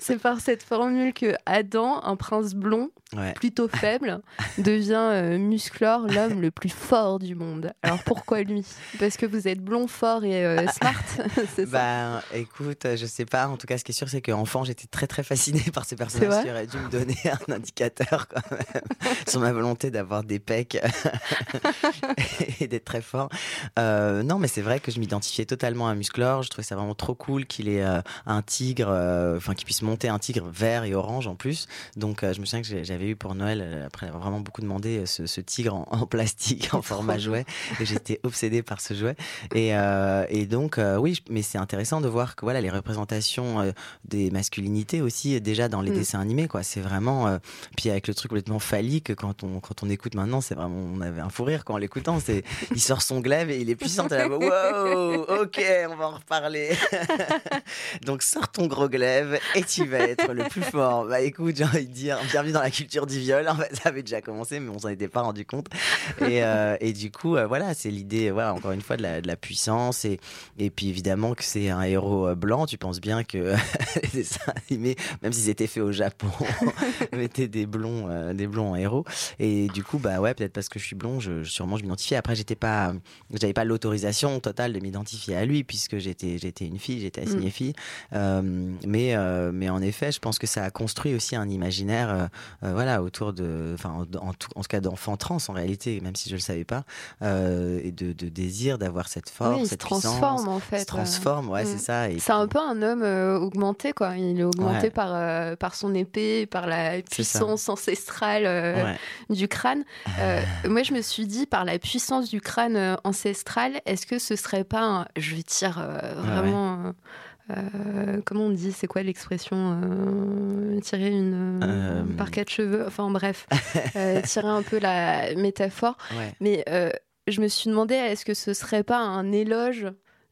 Speaker 5: c'est par cette formule que Adam, un prince blond, plutôt faible, devient euh, Musclor, l'homme le plus fort du monde. Alors pourquoi lui? Parce que vous êtes blond, fort et euh, smart
Speaker 7: c'est Bah écoute, je sais pas. En tout cas, ce qui est sûr, c'est qu'enfant, j'étais très très fascinée par ces personnages qui auraient dû me donner un indicateur quand même sur ma volonté d'avoir des pecs et d'être très fort. Euh, non, mais c'est vrai que je m'identifiais totalement à Musclor. Je trouvais ça vraiment trop cool qu'il ait un tigre, enfin qu'il puisse monter un tigre vert et orange en plus. Donc je me souviens que j'avais eu pour Noël, euh, après avoir vraiment beaucoup demandé, euh, ce, tigre en, plastique, en format jouet. Et j'étais obsédée par ce jouet. Et, euh, et donc, oui, mais c'est intéressant de voir que voilà, les représentations des masculinités aussi, déjà dans les mm. dessins animés, quoi. C'est vraiment. puis avec le truc complètement phallique, quand on, quand on écoute maintenant, c'est vraiment. On avait un fou rire quand en l'écoutant. C'est, il sort son glaive et il est puissant. Là, wow, ok, on va en reparler. donc, sors ton gros glaive et tu vas être le plus fort. Bah écoute, j'ai envie de dire bienvenue dans la culture du viol. En fait, ça avait déjà commencé, mais on s'en était pas rendu compte. Et, euh, et du coup, euh, voilà, c'est l'idée, voilà, encore une fois, de la, de la puissance. Et, et puis évidemment que c'est un héros euh, blanc. Tu penses bien que les dessins animés, même s'ils étaient faits au Japon, mettaient des blonds, euh, des blonds en héros. Et du coup, bah ouais, peut-être parce que je suis blond, je, sûrement je m'identifiais. Après, j'étais pas, j'avais pas l'autorisation totale de m'identifier à lui puisque j'étais, j'étais une fille, j'étais assignée
Speaker 5: Mm.
Speaker 7: fille. Mais, mais en effet, je pense que ça a construit aussi un imaginaire, euh, euh, voilà, autour de, enfin, en, en tout, en cas d'enfants trans en réalité, même si je le savais pas, euh, et de, de désir d'avoir cette force,
Speaker 5: Oui, il se
Speaker 7: cette puissance.
Speaker 5: transforme en fait.
Speaker 7: Se transforme, ouais,
Speaker 5: Mm.
Speaker 7: c'est ça. Et
Speaker 5: C'est un peu un homme euh, augmenté, quoi. Il est augmenté
Speaker 7: Ouais.
Speaker 5: par, euh, par son épée, par la
Speaker 7: ça.
Speaker 5: puissance ancestrale euh,
Speaker 7: Ouais.
Speaker 5: du crâne. Euh, moi, je me suis dit, par la puissance du crâne euh, ancestral, est-ce que ce serait pas un... Je tire euh, vraiment... euh, euh, comment on dit C'est quoi l'expression euh, Tirer une...
Speaker 7: Euh,
Speaker 5: Par quatre cheveux Enfin bref, euh, tirer un peu la métaphore.
Speaker 7: Ouais.
Speaker 5: Mais je me suis demandé, est-ce que ce serait pas un éloge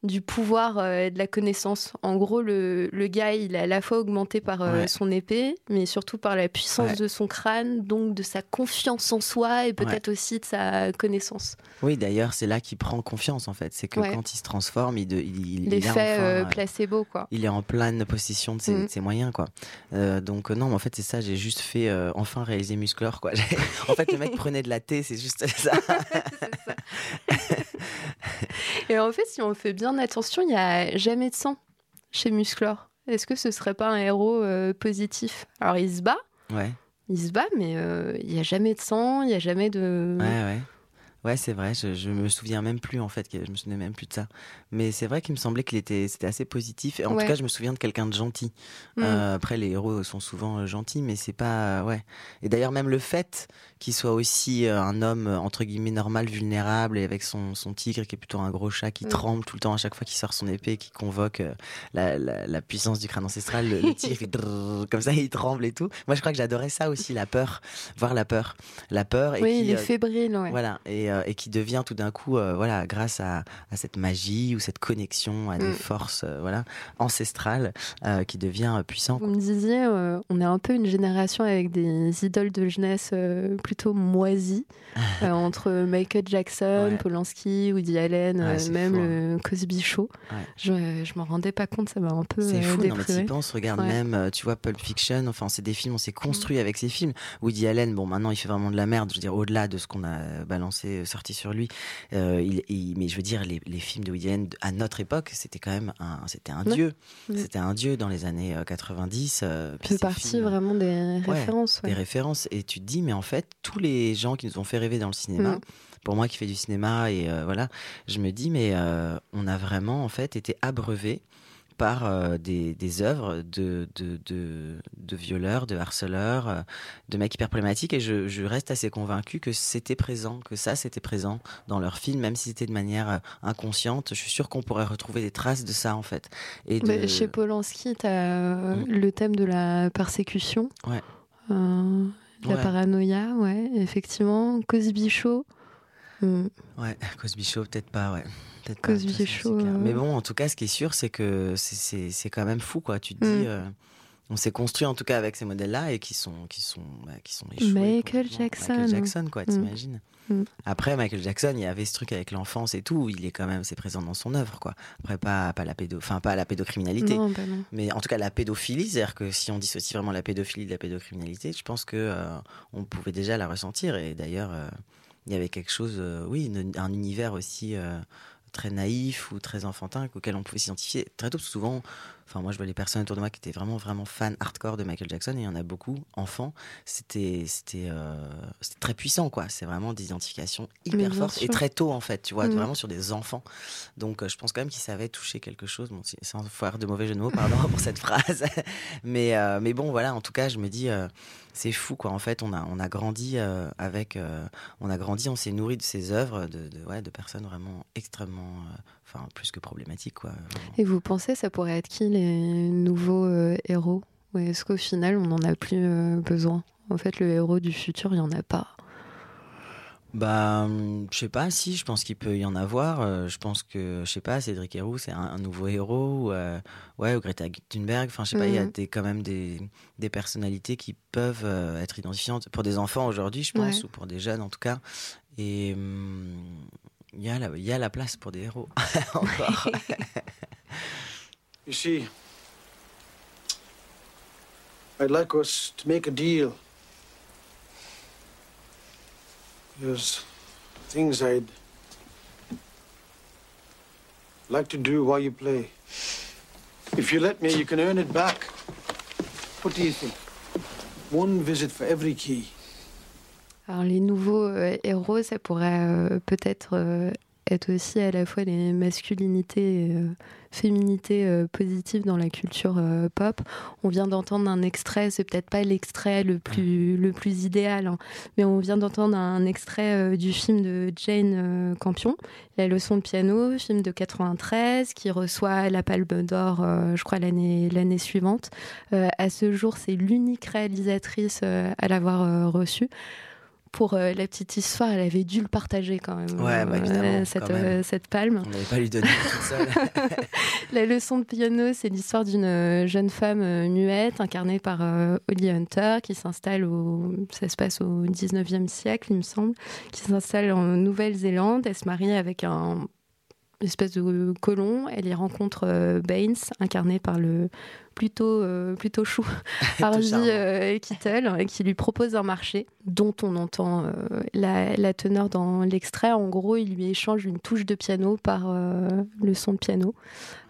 Speaker 5: du pouvoir euh, et de la connaissance En gros, le, le gars, il est à la fois augmenté par euh,
Speaker 7: Ouais.
Speaker 5: son épée, mais surtout par la puissance
Speaker 7: Ouais.
Speaker 5: de son crâne, donc de sa confiance en soi et peut-être aussi de sa connaissance.
Speaker 7: Oui, d'ailleurs, c'est là qu'il prend confiance en fait. C'est que quand il se transforme, il, de- il, il- est enfin,
Speaker 5: euh,
Speaker 7: euh,
Speaker 5: placebo, quoi.
Speaker 7: il est en pleine possession de ses,
Speaker 5: Mm.
Speaker 7: de ses moyens quoi. Euh, donc non, mais en fait c'est ça. J'ai juste fait euh, enfin réaliser Musclor quoi. En fait le mec prenait de la thé, c'est juste ça.
Speaker 5: Et en fait, si on fait bien attention, il n'y a jamais de sang chez Musclor. Est-ce que ce serait pas un héros euh, positif? Alors, il se bat,
Speaker 7: ouais,
Speaker 5: il se bat, mais euh, il n'y a jamais de sang, il n'y a jamais de.
Speaker 7: ouais, ouais. Ouais, c'est vrai. Je, je me souviens même plus en fait. Je me souvenais même plus de ça. Mais c'est vrai qu'il me semblait qu'il était, c'était assez positif. En
Speaker 5: Ouais.
Speaker 7: tout cas, je me souviens de quelqu'un de gentil.
Speaker 5: Mm.
Speaker 7: Euh, après, les héros sont souvent euh, gentils, mais c'est pas, ouais. Et d'ailleurs, même le fait qu'il soit aussi euh, un homme euh, entre guillemets normal, vulnérable, et avec son, son tigre qui est plutôt un gros chat qui
Speaker 5: Mm.
Speaker 7: tremble tout le temps à chaque fois qu'il sort son épée, qui convoque euh, la, la, la puissance du crâne ancestral, le, le tigre fait comme ça, il tremble et tout. Moi, je crois que j'adorais ça aussi, la peur, voir la peur, la peur. Et
Speaker 5: oui,
Speaker 7: qui,
Speaker 5: il est
Speaker 7: euh,
Speaker 5: fébrile, ouais.
Speaker 7: voilà, et, euh, et qui devient tout d'un coup, euh, voilà, grâce à, à cette magie ou cette connexion à des
Speaker 5: Mm.
Speaker 7: forces, euh, voilà, ancestrales, euh, qui devient euh, puissant.
Speaker 5: Vous me disiez, euh, on est un peu une génération avec des idoles de jeunesse euh, plutôt moisies, euh, entre Michael Jackson,
Speaker 7: Ouais.
Speaker 5: Polanski, Woody Allen,
Speaker 7: Ouais,
Speaker 5: euh, même
Speaker 7: fou, hein.
Speaker 5: le Cosby Show.
Speaker 7: Ouais.
Speaker 5: Je, je m'en rendais pas compte, ça m'a un peu
Speaker 7: C'est
Speaker 5: euh,
Speaker 7: fou, non, mais t'y penses, regarde même, euh, tu vois, Pulp Fiction, enfin, c'est des films, on s'est
Speaker 5: Mm.
Speaker 7: construit avec ces films. Woody Allen, bon, maintenant, il fait vraiment de la merde, je veux dire, au-delà de ce qu'on a balancé, euh, sorti sur lui. Euh, il, il- mais je veux dire, les, les films de Woody Allen, à notre époque, c'était quand même un, c'était un dieu. C'était un dieu dans les années euh, 90. euh, puis
Speaker 5: fait
Speaker 7: ces
Speaker 5: partie
Speaker 7: films,
Speaker 5: vraiment des références. ouais.
Speaker 7: des références. Et tu te dis, mais en fait, tous les gens qui nous ont fait rêver dans le cinéma,
Speaker 5: Mm.
Speaker 7: pour moi qui fais du cinéma, et euh, voilà, je me dis, mais euh, on a vraiment, en fait, été abreuvé par euh, des, des œuvres de, de, de, de violeurs, de harceleurs, euh, de mecs hyper problématiques. Et je, je reste assez convaincu que c'était présent, que ça c'était présent dans leurs films, même si c'était de manière euh, inconsciente. Je suis sûr qu'on pourrait retrouver des traces de ça en fait. Et
Speaker 5: chez Polanski, tu as
Speaker 7: Mm.
Speaker 5: le thème de la persécution,
Speaker 7: Ouais.
Speaker 5: euh, la
Speaker 7: Ouais.
Speaker 5: paranoïa, ouais, effectivement. Cosby Show. Mm.
Speaker 7: Ouais, Cosby Show, peut-être pas, ouais. Peut-être pas,
Speaker 5: Cosby Show, euh.
Speaker 7: Mais bon, en tout cas, ce qui est sûr, c'est que c'est- c'est c'est quand même fou, quoi. Tu te
Speaker 5: Mm.
Speaker 7: dis, euh, on s'est construit en tout cas avec ces modèles-là et qui sont, qui sont, bah, qui sont échoués.
Speaker 5: Michael. Jackson.
Speaker 7: Michael Jackson, quoi,
Speaker 5: Mm.
Speaker 7: t'imagines
Speaker 5: Mm.
Speaker 7: Après, Michael Jackson, il y avait ce truc avec l'enfance et tout. Il est quand même, c'est présent dans son œuvre, quoi. Après, pas, pas la pédo, enfin, pas la pédocriminalité.
Speaker 5: Non, bah non.
Speaker 7: Mais en tout cas, la pédophilie, c'est-à-dire que si on dissocie vraiment la pédophilie de la pédocriminalité, je pense que euh, on pouvait déjà la ressentir. Et d'ailleurs, euh, il y avait quelque chose, euh, oui, un univers aussi euh, très naïf ou très enfantin auquel on pouvait s'identifier très tôt. Souvent, enfin, moi, je vois les personnes autour de moi qui étaient vraiment, vraiment fans hardcore de Michael Jackson, et il y en a beaucoup, enfants. C'était, c'était, euh, c'était très puissant, quoi. C'est vraiment des identifications hyper fortes et
Speaker 5: sûr.
Speaker 7: très tôt, en fait, tu vois,
Speaker 5: Mm.
Speaker 7: vraiment sur des enfants. Donc, euh, je pense quand même qu'il savait toucher quelque chose. Bon, c'est- sans faire de mauvais jeu de mots, pardon pour cette phrase. mais, euh, mais bon, voilà, en tout cas, je me dis, euh, c'est fou, quoi. En fait, on a, on a grandi euh, avec. euh, on a grandi, on s'est nourri de ces œuvres, de, de, ouais, de personnes vraiment extrêmement. euh, Enfin, plus que problématiques, quoi.
Speaker 5: Et vous pensez, ça pourrait être qui les nouveaux euh, héros? Ou est-ce qu'au final, on n'en a plus euh, besoin? En fait, le héros du futur, il n'y en a pas.
Speaker 7: Bah, hum, je sais pas, si, je pense qu'il peut y en avoir. Euh, je pense que, je sais pas, Cédric Héroux, c'est un, nouveau héros. Ou, euh, ouais, ou Greta Thunberg. Enfin, je sais pas, il y a
Speaker 5: Mhm.
Speaker 7: des, quand même des, des personnalités qui peuvent euh, être identifiantes pour des enfants aujourd'hui, je pense,
Speaker 5: Ouais.
Speaker 7: ou pour des jeunes en tout cas. Et hum, il la place pour des héros. Encore.
Speaker 14: You see, I'd like us to make a deal. There's things I'd like to do while you play. If you let me, you can earn it back. What do you think? One visit for every key.
Speaker 5: Alors les nouveaux euh, héros, ça pourrait euh, peut-être euh, être aussi à la fois les masculinités et euh, féminités euh, positives dans la culture euh, pop. On vient d'entendre un extrait, c'est peut-être pas l'extrait le plus, le plus idéal, hein, mais on vient d'entendre un extrait du film de Jane Campion, La leçon de piano, film de 93, qui reçoit la Palme d'Or, je crois, l'année l'année suivante. À ce jour, c'est l'unique réalisatrice à l'avoir euh, reçu pour euh, la petite histoire, elle avait dû le partager quand même.
Speaker 7: Ouais, bah, évidemment,
Speaker 5: cette,
Speaker 7: quand même.
Speaker 5: euh, cette palme.
Speaker 7: On n'allait pas lui donner toute seule.
Speaker 5: La leçon de piano, c'est l'histoire d'une euh, jeune femme euh, muette incarnée par euh, Holly Hunter qui s'installe au. Ça se passe au 19e siècle, il me semble, qui s'installe en Nouvelle-Zélande. Elle se marie avec un espèce de colon. Elle y rencontre euh, Baines, incarné par le plutôt, euh, plutôt chou Harvey euh, Keitel, euh, qui lui propose un marché dont on entend euh, la, la teneur dans l'extrait. En gros, il lui échange une touche de piano par euh, le son de piano.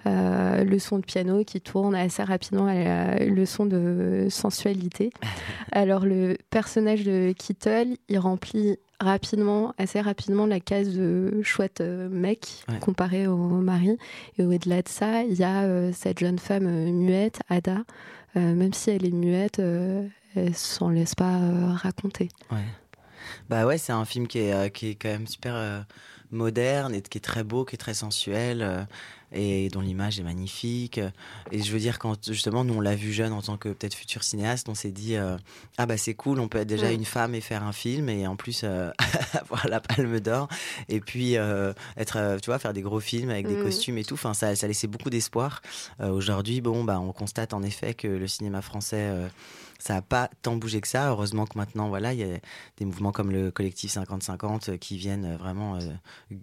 Speaker 5: Euh, le son de piano qui tourne assez rapidement à la- le son de sensualité. Alors le personnage de Kittle, il remplit rapidement, assez rapidement la case de chouette euh, mec
Speaker 7: Ouais.
Speaker 5: comparé au mari. Et au-delà de ça, il y a euh, cette jeune femme euh, muette, Ada. Même si elle est muette, elle s'en laisse pas raconter.
Speaker 7: Ouais. Bah ouais, c'est un film qui est, qui est quand même super moderne et qui est très beau, qui est très sensuel et dont l'image est magnifique. Et je veux dire, quand justement nous on l'a vu jeune en tant que peut-être futur cinéaste, on s'est dit euh, ah bah c'est cool, on peut être déjà
Speaker 5: Mm.
Speaker 7: une femme et faire un film et en plus euh, avoir la Palme d'Or et puis euh, être, tu vois, faire des gros films avec des
Speaker 5: Mm.
Speaker 7: costumes et tout. Enfin, ça, ça laissait beaucoup d'espoir. Aujourd'hui, bon bah on constate en effet que le cinéma français ça n'a pas tant bougé que ça. Heureusement que maintenant, voilà, il y a des mouvements comme le collectif 50-50 euh, qui viennent euh, vraiment euh,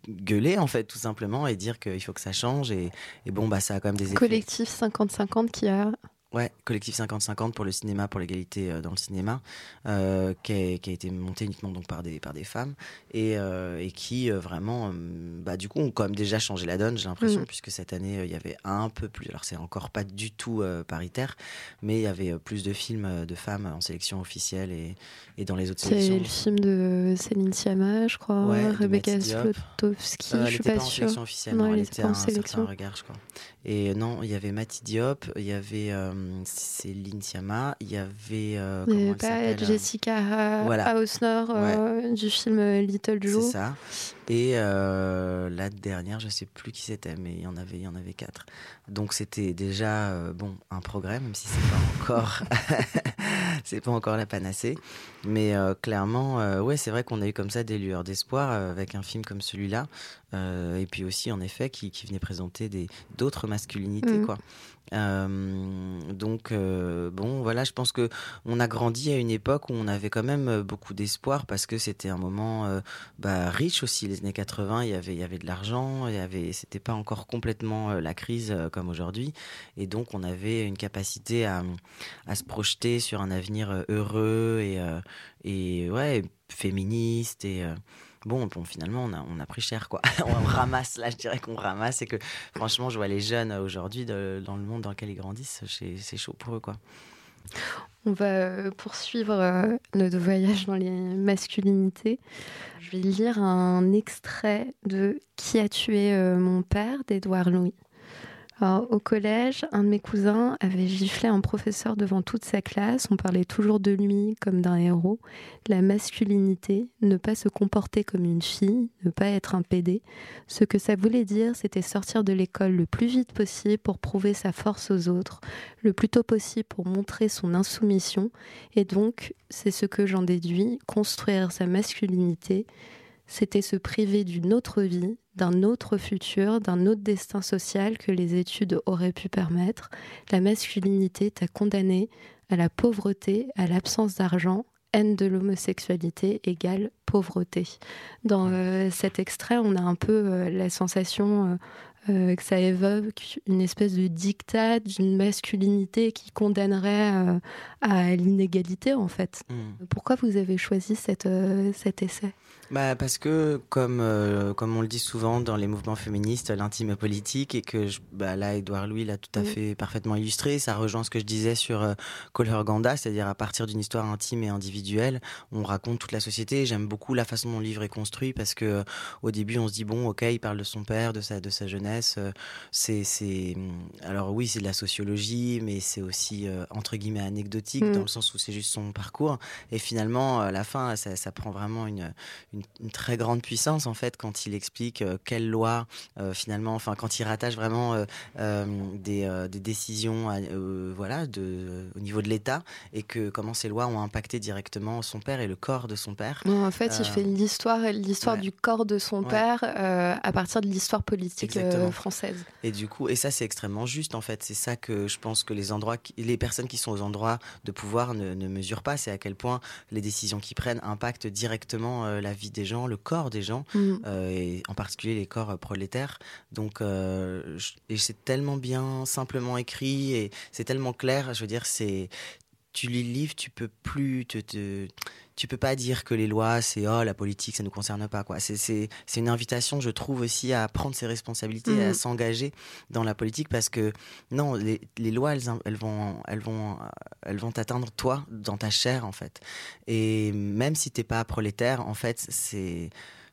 Speaker 7: gueuler, en fait, tout simplement, et dire qu'il faut que ça change. Et, et bon, bah, ça a quand même des effets.
Speaker 5: Collectif 50-50 qui a
Speaker 7: Ouais, collectif 50-50 pour le cinéma, pour l'égalité euh, dans le cinéma, euh, qui, a, qui a été monté uniquement donc par des, par des femmes et, euh, et qui euh, vraiment, bah, du coup, ont quand même déjà changé la donne, j'ai l'impression,
Speaker 5: Mhm.
Speaker 7: puisque cette année, il y avait un peu plus, alors c'est encore pas du tout paritaire, mais il y avait plus de films de femmes en sélection officielle et, et dans les autres
Speaker 5: C'est
Speaker 7: sélections.
Speaker 5: le film de Céline Sciamma, je crois,
Speaker 7: Ouais,
Speaker 5: Rebecca. Slotowski, je suis pas,
Speaker 7: pas en
Speaker 5: sûre.
Speaker 7: sélection officielle,
Speaker 5: non,
Speaker 7: non,
Speaker 5: elle
Speaker 7: elle
Speaker 5: était pas en
Speaker 7: un
Speaker 5: sélection.
Speaker 7: regard, je crois. Et non, il y avait Mati Diop, il y avait euh, Céline Sciamma, il y avait. euh,
Speaker 5: Il y avait pas
Speaker 7: euh,
Speaker 5: Jessica. Hausner euh, du film Little Joe.
Speaker 7: C'est ça. Et euh, la dernière, je sais plus qui c'était, mais il y en avait, il y en avait quatre. Donc c'était déjà euh, bon un progrès, même si c'est pas encore, c'est pas encore la panacée. Mais euh, clairement, ouais, c'est vrai qu'on a eu comme ça des lueurs d'espoir avec un film comme celui-là, et puis aussi en effet qui, qui venait présenter des d'autres masculinités,
Speaker 5: Mhm.
Speaker 7: quoi. Euh, donc euh, bon, voilà, je pense que on a grandi à une époque où on avait quand même euh, beaucoup d'espoir parce que c'était un moment bah, riche aussi. Les années 80, il y avait il y avait de l'argent, il y avait c'était pas encore complètement la crise comme aujourd'hui, et donc on avait une capacité à, à se projeter sur un avenir heureux et et ouais féministe et Bon, bon, finalement, on a, on a pris cher, quoi. on ramasse, là, je dirais qu'on ramasse et que, franchement, je vois les jeunes euh, aujourd'hui, dans le monde dans lequel ils grandissent, c'est chaud pour eux, quoi.
Speaker 5: On va euh, poursuivre euh, notre voyage dans les masculinités. Je vais lire un extrait de Qui a tué mon père d'Édouard Louis. Au collège, un de mes cousins avait giflé un professeur devant toute sa classe. On parlait toujours de lui comme d'un héros. La masculinité, ne pas se comporter comme une fille, ne pas être un PD. Ce que ça voulait dire, c'était sortir de l'école le plus vite possible pour prouver sa force aux autres, le plus tôt possible pour montrer son insoumission. Et donc, c'est ce que j'en déduis, construire sa masculinité, c'était se priver d'une autre vie, d'un autre futur, d'un autre destin social que les études auraient pu permettre. La masculinité t'a condamné à la pauvreté, à l'absence d'argent, haine de l'homosexualité égale pauvreté. Dans euh, cet extrait, on a un peu euh, la sensation euh, que ça évoque une espèce de dictat d'une masculinité qui condamnerait à l'inégalité, en fait.
Speaker 7: Mm.
Speaker 5: Pourquoi vous avez choisi cette, cet essai?
Speaker 7: Bah parce que comme euh, comme on le dit souvent dans les mouvements féministes, l'intime est politique et que je, bah là Édouard Louis l'a tout à fait parfaitement illustré. Ça rejoint ce que je disais sur euh, Ganda, c'est-à-dire à partir d'une histoire intime et individuelle, on raconte toute la société. J'aime beaucoup la façon dont le livre est construit parce que euh, au début on se dit bon ok il parle de son père, de sa de sa jeunesse. Euh, c'est c'est alors oui c'est de la sociologie mais c'est aussi entre guillemets anecdotique
Speaker 5: Mm.
Speaker 7: dans le sens où c'est juste son parcours et finalement à la fin ça, ça prend vraiment une, une une, très grande puissance en fait quand il explique euh, quelles lois euh, finalement, enfin quand il rattache vraiment euh, euh des, des, décisions voilà de, au niveau de l'État et que comment ces lois ont impacté directement son père et le corps de son père.
Speaker 5: Non, en fait, il fait l'histoire l'histoire ouais. du corps de son ouais. père à partir de l'histoire politique française.
Speaker 7: Et du coup, et ça c'est extrêmement juste en fait. C'est ça que je pense que les endroits, les personnes qui sont aux endroits de pouvoir ne, ne mesurent pas. C'est à quel point les décisions qu'ils prennent impactent directement la vie des gens, le corps des gens,
Speaker 5: mm.
Speaker 7: euh, et en particulier les corps prolétaires. Donc, euh, je, et c'est tellement bien, simplement écrit, et c'est tellement clair. Je veux dire, c'est tu lis le livre, tu peux plus te, te tu peux pas dire que les lois c'est oh la politique ça nous concerne pas quoi. C'est c'est c'est une invitation je trouve aussi à prendre ses responsabilités, mmh. à s'engager dans la politique parce que non les, les lois elles, elles vont elles vont elles vont t'atteindre toi dans ta chair en fait. Et même si t'es pas prolétaire en fait c'est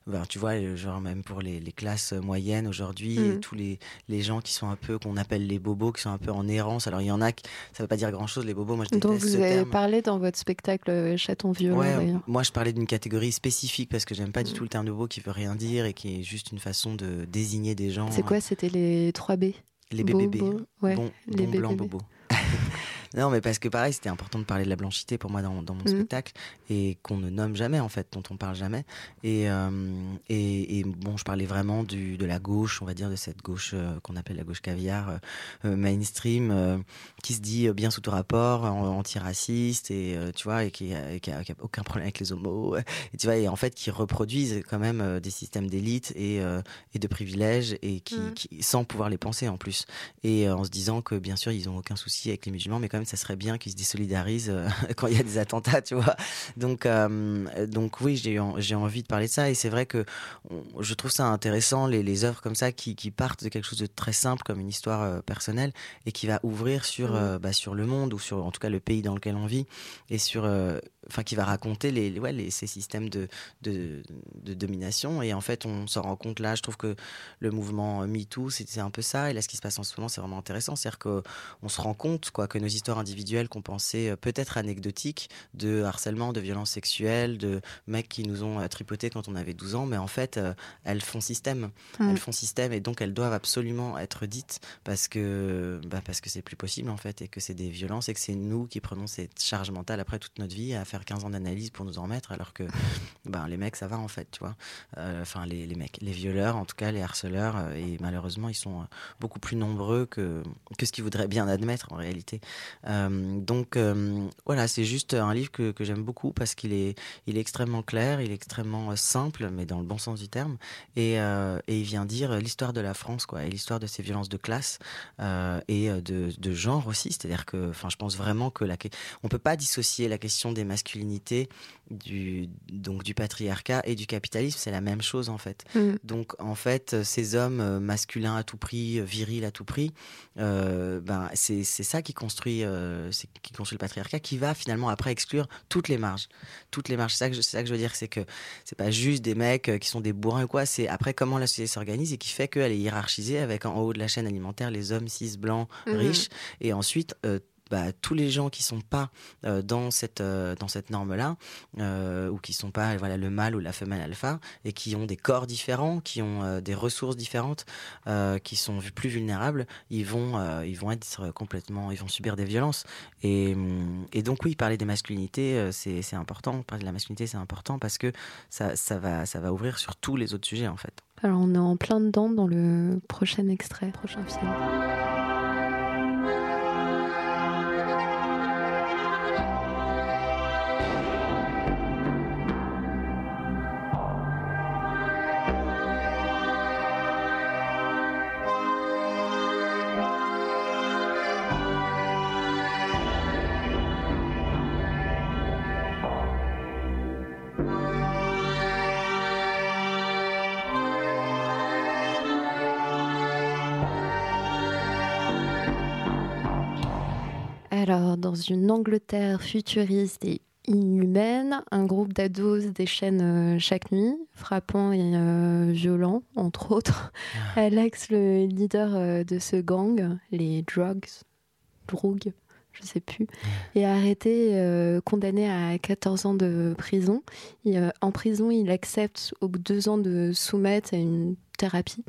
Speaker 7: ben, tu vois, genre même pour les, les classes moyennes aujourd'hui,
Speaker 5: Mm.
Speaker 7: mmh. tous les, les gens qui sont un peu, qu'on appelle les bobos, qui sont un peu en errance. Alors il y en a, qui, ça veut pas dire grand-chose, les bobos, moi je
Speaker 5: Donc vous
Speaker 7: ce
Speaker 5: avez
Speaker 7: terme.
Speaker 5: parlé dans votre spectacle euh, Chaton violent
Speaker 7: Ouais,
Speaker 5: d'ailleurs.
Speaker 7: moi je parlais d'une catégorie spécifique parce que j'aime pas du tout le terme de bobo qui veut rien dire et qui est juste une façon de désigner des gens.
Speaker 5: C'est quoi? C'était les 3B
Speaker 7: Les
Speaker 5: ouais,
Speaker 7: bon,
Speaker 5: les
Speaker 7: bon blanc bobo. Non, mais parce que pareil, c'était important de parler de la blanchité pour moi dans, dans mon
Speaker 5: Mhm.
Speaker 7: spectacle et qu'on ne nomme jamais en fait, dont on parle jamais. Et, euh, et, et bon, je parlais vraiment du, de la gauche, on va dire de cette gauche euh, qu'on appelle la gauche caviar, euh, mainstream, qui se dit bien sous tout rapport, antiraciste et tu vois, et qui, a- et qui a, qui a aucun problème avec les homos. Et tu vois, et en fait, qui reproduisent quand même des systèmes d'élite et, et de privilèges et qui,
Speaker 5: Mhm.
Speaker 7: qui- sans pouvoir les penser en plus. Et en se disant que bien sûr, ils ont aucun souci avec les musulmans, mais quand même, ça serait bien qu'ils se désolidarisent euh, quand il y a des attentats, tu vois. Donc, euh, donc oui, j'ai j'ai envie de parler de ça. Et c'est vrai que on- je trouve ça intéressant, les, les œuvres comme ça qui, qui partent de quelque chose de très simple, comme une histoire euh, personnelle, et qui va ouvrir sur, euh, bah, sur le monde, ou sur en tout cas le pays dans lequel on vit, et sur. Euh, Enfin, qui va raconter les, ouais, les, ces systèmes de, de, de domination. Et en fait, on s'en rend compte là. Je trouve que le mouvement MeToo, c'est un peu ça. Et là, ce qui se passe en ce moment, c'est vraiment intéressant. C'est-à-dire qu'on se rend compte quoi, que nos histoires individuelles qu'on pensait euh, peut-être anecdotiques, de harcèlement, de violences sexuelles, de mecs qui nous ont euh, tripoté quand on avait 12 ans, mais en fait, euh, elles font système.
Speaker 5: Mm.
Speaker 7: Elles font système et donc elles doivent absolument être dites parce que bah, parce que c'est plus possible en fait et que c'est des violences et que c'est nous qui prenons cette charge mentale après toute notre vie à faire 15 ans d'analyse pour nous en remettre alors que ben, les mecs ça va en fait tu vois. Euh, enfin les, les mecs les violeurs en tout cas les harceleurs euh, et malheureusement ils sont euh, beaucoup plus nombreux que que ce qu'ils voudraient bien admettre en réalité. Donc voilà c'est juste un livre que, que j'aime beaucoup parce qu'il est il est extrêmement clair il est extrêmement simple mais dans le bon sens du terme. Et, euh, et il vient dire l'histoire de la France quoi et l'histoire de ces violences de classe euh, et de, de genre aussi. C'est-à-dire que enfin je pense vraiment que la on peut pas dissocier la question des masculinités du donc du patriarcat et du capitalisme c'est la même chose en fait
Speaker 5: Mm.
Speaker 7: donc en fait ces hommes euh, masculins à tout prix euh, virils à tout prix euh, ben c'est ça qui construit euh, qui construit le patriarcat qui va finalement après exclure toutes les marges toutes les marges c'est ça que je, ça que je veux dire c'est que c'est pas juste des mecs qui sont des bourrins ou quoi c'est après comment la société s'organise et qui fait qu'elle est hiérarchisée avec en haut de la chaîne alimentaire les hommes cis blancs
Speaker 5: Mhm.
Speaker 7: riches et ensuite euh, bah, tous les gens qui sont pas dans cette dans cette norme là ou qui sont pas voilà le mâle ou la femelle alpha et qui ont des corps différents, qui ont des ressources différentes, qui sont plus vulnérables, ils vont ils vont être complètement, ils vont subir des violences et, et donc oui, parler des masculinités, c'est important. Parler de la masculinité, c'est important parce que ça, ça va ça va ouvrir sur tous les autres sujets en fait.
Speaker 5: Alors on est en plein dedans dans le prochain extrait, prochain film. Une Angleterre futuriste et inhumaine, un groupe d'ados déchaîne euh, chaque nuit, frappant et euh, violent, entre autres. Ah. Alex, le leader euh, de ce gang, les Drugs, Drogues, je sais plus, est arrêté, condamné à 14 ans de prison. en prison, il accepte au bout de deux ans de soumettre à une thérapie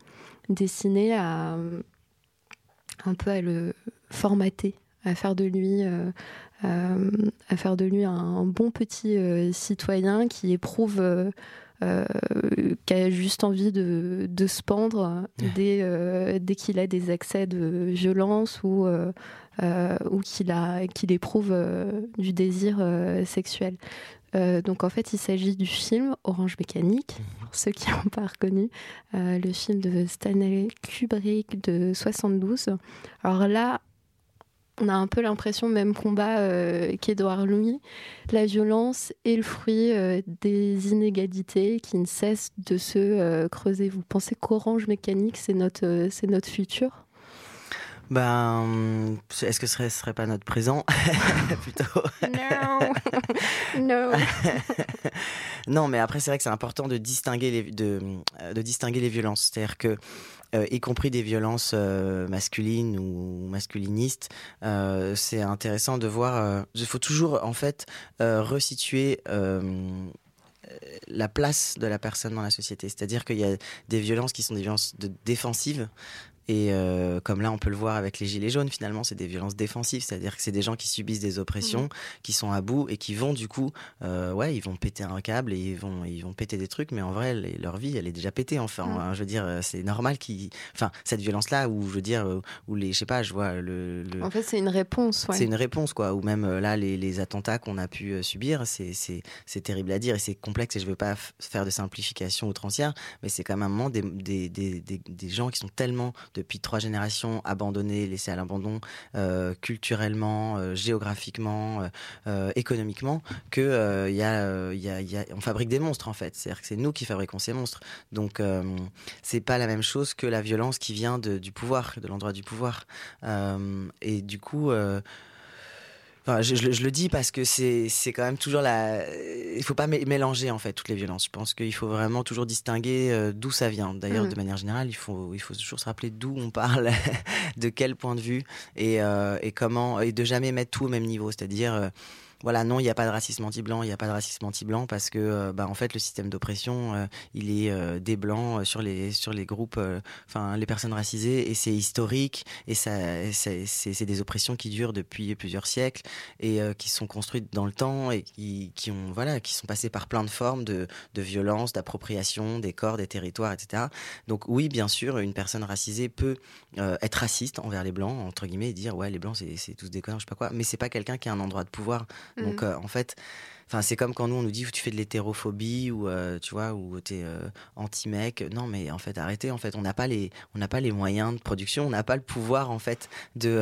Speaker 5: destinée à un peu à le formater à faire de lui, euh, euh, à faire de lui un, bon petit euh, citoyen qui éprouve qui a juste envie de, de se pendre dès, dès qu'il a des accès de violence ou, ou qu'il qu'il éprouve du désir sexuel. donc en fait, il s'agit du film Orange Mécanique, mhm. pour ceux qui n'ont pas reconnu, le film de Stanley Kubrick de 72. Alors là, on a un peu l'impression, même combat euh, qu'Edouard Louis, la violence est le fruit euh, des inégalités qui ne cessent de se euh, creuser. Vous pensez qu'Orange Mécanique, c'est notre, c'est notre futur?
Speaker 7: Ben, est-ce que ce serait, serait pas notre présent? Plutôt
Speaker 5: Non, non.
Speaker 7: non, mais après c'est vrai que c'est important de distinguer les de, de distinguer les violences. C'est-à-dire que euh, y compris des violences euh, masculines ou masculinistes. Euh, c'est intéressant de voir. Il faut toujours en fait resituer la place de la personne dans la société. C'est-à-dire qu'il y a des violences qui sont des violences de défensives et euh, comme là, on peut le voir avec les gilets jaunes, finalement, c'est des violences défensives, c'est-à-dire que c'est des gens qui subissent des oppressions, mmh. qui sont à bout et qui vont du coup, euh, ouais, ils vont péter un câble et ils vont, ils vont péter des trucs, mais en vrai, leur vie, elle est déjà pétée. Enfin, mmh. hein, je veux dire, euh, c'est normal qu'ils, enfin, cette violence-là, où je veux dire, où les, je sais pas, je vois le.
Speaker 5: En fait, c'est une réponse. Ouais.
Speaker 7: C'est une réponse, quoi. Ou même là, les, les attentats qu'on a pu subir, c'est, terrible à dire et c'est complexe. Et je veux pas faire de simplification outrancière, mais c'est quand même un moment des, des, des, des gens qui sont tellement depuis trois générations abandonnées, laissées à l'abandon euh, culturellement, euh, géographiquement, euh, économiquement, que y a, on fabrique des monstres en fait. C'est-à-dire que c'est nous qui fabriquons ces monstres. Donc c'est pas la même chose que la violence qui vient de, du pouvoir, de l'endroit du pouvoir. et du coup je, le dis parce que c'est quand même toujours la. Il faut pas mélanger en fait toutes les violences. Je pense qu'il faut vraiment toujours distinguer euh, d'où ça vient. D'ailleurs, mm. de manière générale, il faut il faut toujours se rappeler d'où on parle, de quel point de vue et, euh, et comment et de jamais mettre tout au même niveau. C'est-à-dire euh, voilà, non, il n'y a pas de racisme anti-blanc, il n'y a pas de racisme anti-blanc parce que, euh, bah, en fait, le système d'oppression, euh, il est euh, des blancs sur les sur les groupes, enfin les personnes racisées, et c'est historique, et ça, c'est des oppressions qui durent depuis plusieurs siècles et qui sont construites dans le temps et qui, ont voilà, qui sont passées par plein de formes de de violence, d'appropriation des corps, des territoires, etc. Donc oui, bien sûr, une personne racisée peut être raciste envers les blancs entre guillemets et dire ouais les blancs c'est tous des connards, je sais pas quoi, mais c'est pas quelqu'un qui a un endroit de pouvoir donc, mm. euh, en fait, Enfin, c'est comme quand nous on nous dit tu fais de l'hétérophobie ou euh, tu vois ou t'es euh, anti-mec. Non, mais en fait arrêtez. En fait, on n'a pas les on n'a pas les moyens de production, on n'a pas le pouvoir en fait de,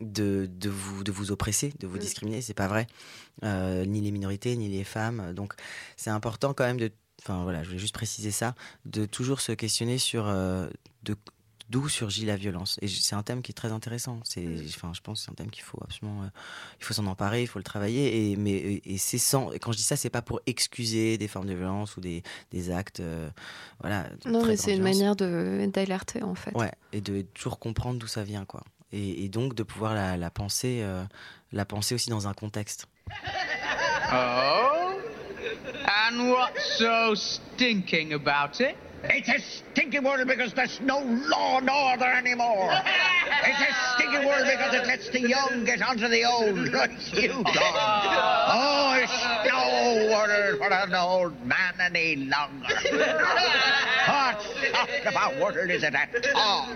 Speaker 7: de, de vous de vous oppresser, de vous mm. discriminer. C'est pas vrai. ni les minorités, ni les femmes. Donc c'est important quand même de. Enfin voilà, je voulais juste préciser ça, de toujours se questionner sur de d'où surgit la violence. Et c'est un thème qui est très intéressant. C'est, mm. enfin, je pense que c'est un thème qu'il faut absolument, euh, il faut s'en emparer, il faut le travailler. Et mais et c'est sans. Et quand je dis ça, c'est pas pour excuser des formes de violence ou des, des actes, euh, voilà.
Speaker 5: Non, mais c'est une manière de d'alerter en fait.
Speaker 7: Ouais, et de toujours comprendre d'où ça vient, quoi. et, et donc de pouvoir la, la penser, euh, la penser aussi dans un contexte.
Speaker 15: Oh? And what's so stinking about it?
Speaker 16: It's a stinky world because there's no law and order anymore. It's a stinky world because it lets the young get onto the old, you done. Oh, it's no order for an old man any longer. What sort of a world is it at all?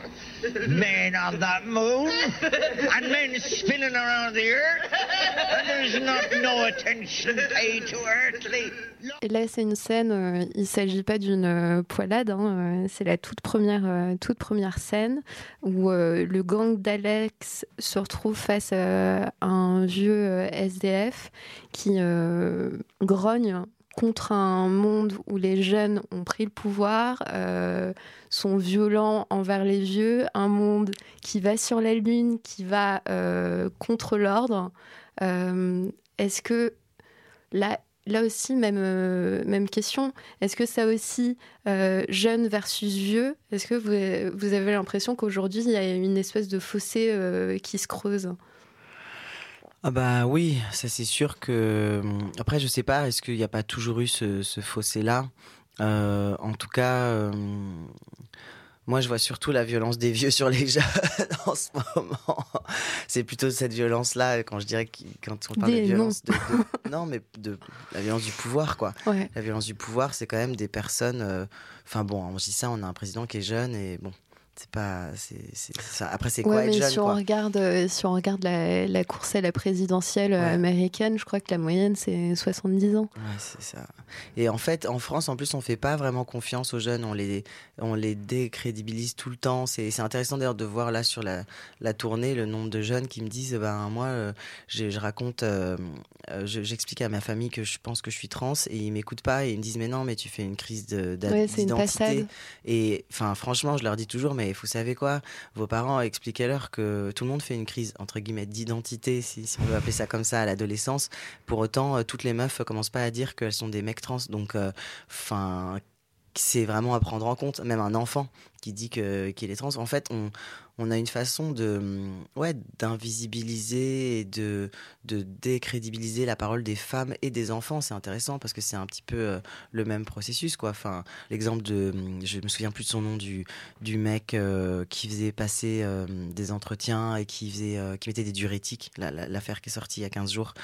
Speaker 16: Men on the moon and men spinning around the earth, and there's not no attention paid to earthly.
Speaker 5: Et là, c'est une scène, euh, il ne s'agit pas d'une euh, poilade, hein, euh, c'est la toute première, euh, toute première scène où le gang d'Alex se retrouve face à un vieux SDF qui grogne contre un monde où les jeunes ont pris le pouvoir, sont violents envers les vieux, un monde qui va sur la lune, qui va contre l'ordre. Est-ce que là, là aussi, même, euh, même question, est-ce que ça aussi, euh, jeune versus vieux, est-ce que vous, avez l'impression qu'aujourd'hui, il y a une espèce de fossé euh, qui se creuse?
Speaker 7: Ah bah oui, ça c'est sûr que. hum, Après, je sais pas, est-ce qu'il n'y a pas toujours eu ce, fossé-là? En tout cas, euh, moi je vois surtout la violence des vieux sur les jeunes en ce moment. C'est plutôt cette violence-là, quand je dirais, quand on parle
Speaker 5: Des
Speaker 7: de violence. de- de- non, mais de la violence du pouvoir, quoi.
Speaker 5: Ouais.
Speaker 7: La violence du pouvoir, c'est quand même des personnes. euh, Enfin bon, on dit ça, on a un président qui est jeune et bon. C'est pas. c'est ça. Après, c'est quoi
Speaker 5: Ouais,
Speaker 7: être
Speaker 5: mais
Speaker 7: jeune
Speaker 5: si on
Speaker 7: quoi?
Speaker 5: regarde, euh, si on regarde la, la course à la présidentielle euh, américaine, je crois que la moyenne c'est 70 ans.
Speaker 7: Ouais, c'est ça. Et en fait, en France, en plus, on fait pas vraiment confiance aux jeunes. On les, on les décrédibilise tout le temps. C'est c'est intéressant d'ailleurs de voir là sur la, la tournée le nombre de jeunes qui me disent ben moi, euh, je, je raconte, euh, euh, je- j'explique à ma famille que je pense que je suis trans et ils m'écoutent pas et ils me disent mais non, mais tu fais une crise d'identité. Et enfin, franchement, je leur dis toujours, mais vous savez quoi? Vos parents, expliquez-leur que tout le monde fait une crise, entre guillemets, d'identité, si, on veut appeler ça comme ça, à l'adolescence. Pour autant, euh, toutes les meufs commencent pas à dire qu'elles sont des mecs trans. Donc, euh, enfin, c'est vraiment à prendre en compte. Même un enfant qui dit qu'il est trans, en fait, on, on a une façon de, hum, ouais, d'invisibiliser et de, de décrédibiliser la parole des femmes et des enfants. C'est intéressant parce que c'est un petit peu euh, le même processus, quoi. Enfin, l'exemple de, hum, je me souviens plus de son nom, du, du mec euh, qui faisait passer euh, des entretiens et qui faisait, qui mettait des diurétiques. La- la- L'affaire qui est sortie il y a 15 jours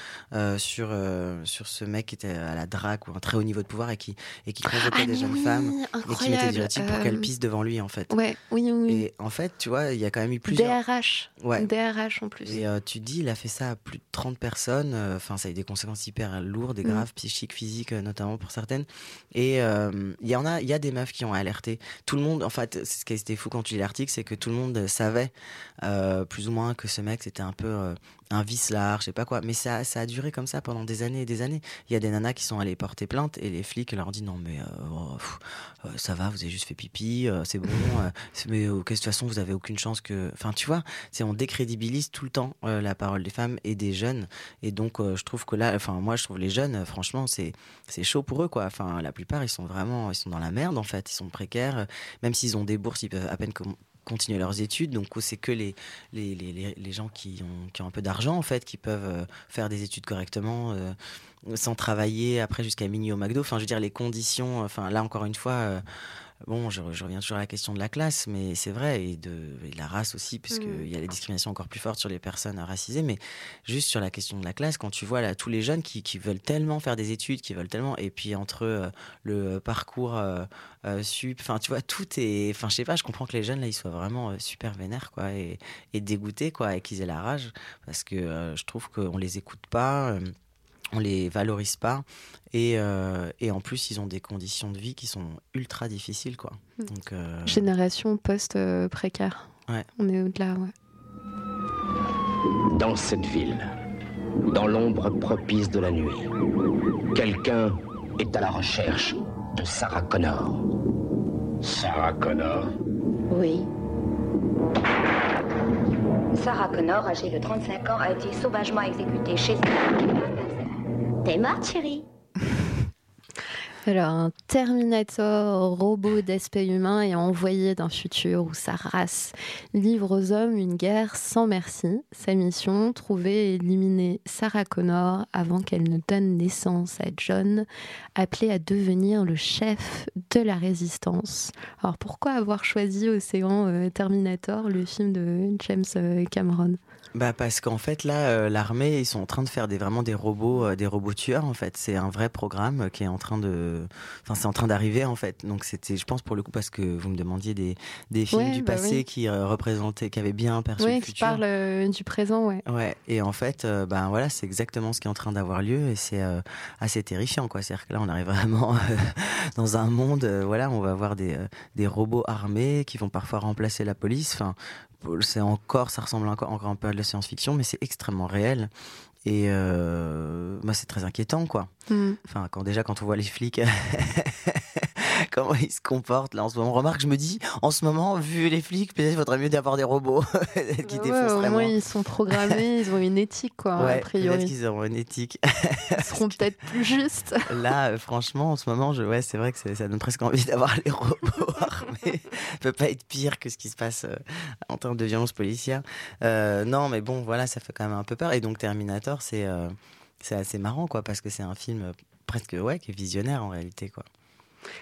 Speaker 7: sur, sur ce mec qui était à la drague ou un très haut niveau de pouvoir et qui, et qui convoquait
Speaker 5: Ah
Speaker 7: des jeunes
Speaker 5: oui,
Speaker 7: femmes et qui mettait des diurétiques pour qu'elles pissent devant lui, en fait.
Speaker 5: Ouais, oui, oui. oui.
Speaker 7: Et en fait, tu vois, il y a quand même eu plusieurs.
Speaker 5: DRH.
Speaker 7: Ouais.
Speaker 5: DRH en plus.
Speaker 7: Et euh, tu dis, il a fait ça à plus de 30 personnes. euh, Enfin, ça a eu des conséquences hyper lourdes et
Speaker 5: Mm.
Speaker 7: graves, psychiques, physiques, euh, notamment pour certaines. Et il y en a, il y a des meufs qui ont alerté. Tout le monde, en fait, c'est ce qui était fou quand tu lis l'article, c'est que tout le monde savait plus ou moins que ce mec c'était un peu un vicelard, je sais pas quoi. Mais ça, ça a duré comme ça pendant des années et des années. Il y a des nanas qui sont allées porter plainte et les flics leur disent non mais euh, oh, pff, euh, ça va, vous avez juste fait pipi, euh, c'est bon. mais de toute façon vous avez aucune chance que. Enfin tu vois, c'est on décrédibilise tout le temps euh, la parole des femmes et des jeunes. Et donc euh, je trouve que là, enfin moi je trouve les jeunes, euh, franchement c'est c'est chaud pour eux quoi. Enfin la plupart ils sont vraiment ils sont dans la merde en fait, ils sont précaires. Même s'ils ont des bourses, ils peuvent à peine continuer leurs études. Donc c'est que les, les, les, les- gens qui ont, qui ont un peu d'argent en fait, qui peuvent faire des études correctement. sans travailler après jusqu'à minuit au McDo. Enfin, je veux dire, les conditions, enfin, là encore une fois, bon, je, je reviens toujours à la question de la classe, mais c'est vrai, et de, et de la race aussi, puisqu'il
Speaker 5: Mm.
Speaker 7: y a les discriminations encore plus fortes sur les personnes racisées, mais juste sur la question de la classe, quand tu vois là, tous les jeunes qui, qui veulent tellement faire des études, qui veulent tellement, et puis entre euh, le parcours euh, euh, sup, enfin, tu vois, tout est, enfin, je sais pas, je comprends que les jeunes là, ils soient vraiment euh, super vénères, quoi, et, et dégoûtés, quoi, et qu'ils aient la rage, parce que euh, je trouve qu'on les écoute pas. On les valorise pas et, euh, et en plus ils ont des conditions de vie qui sont ultra difficiles quoi.
Speaker 5: Mm.
Speaker 7: Donc euh,
Speaker 5: Génération post-précaire.
Speaker 7: Ouais.
Speaker 5: On est au-delà, ouais.
Speaker 17: Dans cette ville, dans l'ombre propice de la nuit, quelqu'un est à la recherche de Sarah Connor. Sarah Connor?
Speaker 18: Oui. Sarah Connor, âgée de 35 ans, a été sauvagement exécutée chez elle. T'es morte, chérie
Speaker 5: Alors, un Terminator robot d'aspect humain est envoyé d'un futur où sa race livre aux hommes une guerre sans merci. Sa mission, trouver et éliminer Sarah Connor avant qu'elle ne donne naissance à John, appelé à devenir le chef de la résistance. Alors, pourquoi avoir choisi Océan euh, Terminator, le film de James euh, Cameron?
Speaker 7: Bah parce qu'en fait là euh, l'armée ils sont en train de faire des vraiment des robots euh, des robots tueurs en fait c'est un vrai programme qui est en train de enfin c'est en train d'arriver en fait donc c'était je pense pour le coup parce que vous me demandiez des, des films
Speaker 5: Ouais,
Speaker 7: du
Speaker 5: bah
Speaker 7: passé
Speaker 5: oui.
Speaker 7: qui euh, représentaient qui avaient bien perçu
Speaker 5: Oui,
Speaker 7: le
Speaker 5: qui
Speaker 7: futur
Speaker 5: parle euh, du présent, ouais.
Speaker 7: Ouais, et en fait, euh, ben voilà, c'est exactement ce qui est en train d'avoir lieu et c'est euh, assez terrifiant, quoi. C'est-à-dire que là, on arrive vraiment euh, dans un monde, euh, voilà, on va avoir des, euh, des robots armés qui vont parfois remplacer la police. Enfin, c'est encore, ça ressemble encore, encore un peu à de la science-fiction, mais c'est extrêmement réel. Et euh, bah, c'est très inquiétant, quoi.
Speaker 5: Mm.
Speaker 7: Enfin, quand déjà, quand on voit les flics, comment ils se comportent là en ce moment. Remarque, je me dis, en ce moment, vu les flics, peut-être faudrait mieux d'avoir des robots qui
Speaker 5: Ouais, moins,
Speaker 7: moins.
Speaker 5: ils sont programmés, ils ont une éthique, quoi,
Speaker 7: Ouais,
Speaker 5: a
Speaker 7: peut-être
Speaker 5: priori.
Speaker 7: qu'ils auront une éthique.
Speaker 5: Ils seront peut-être plus justes.
Speaker 7: Là, euh, franchement, en ce moment, je, ouais, c'est vrai que ça donne presque envie d'avoir les robots armés. Ça peut pas être pire que ce qui se passe euh, en termes de violence policière. Euh, non, mais bon, voilà, ça fait quand même un peu peur. Et donc, Terminator, c'est euh, c'est assez marrant, quoi, parce que c'est un film presque, ouais, qui est visionnaire en réalité, quoi.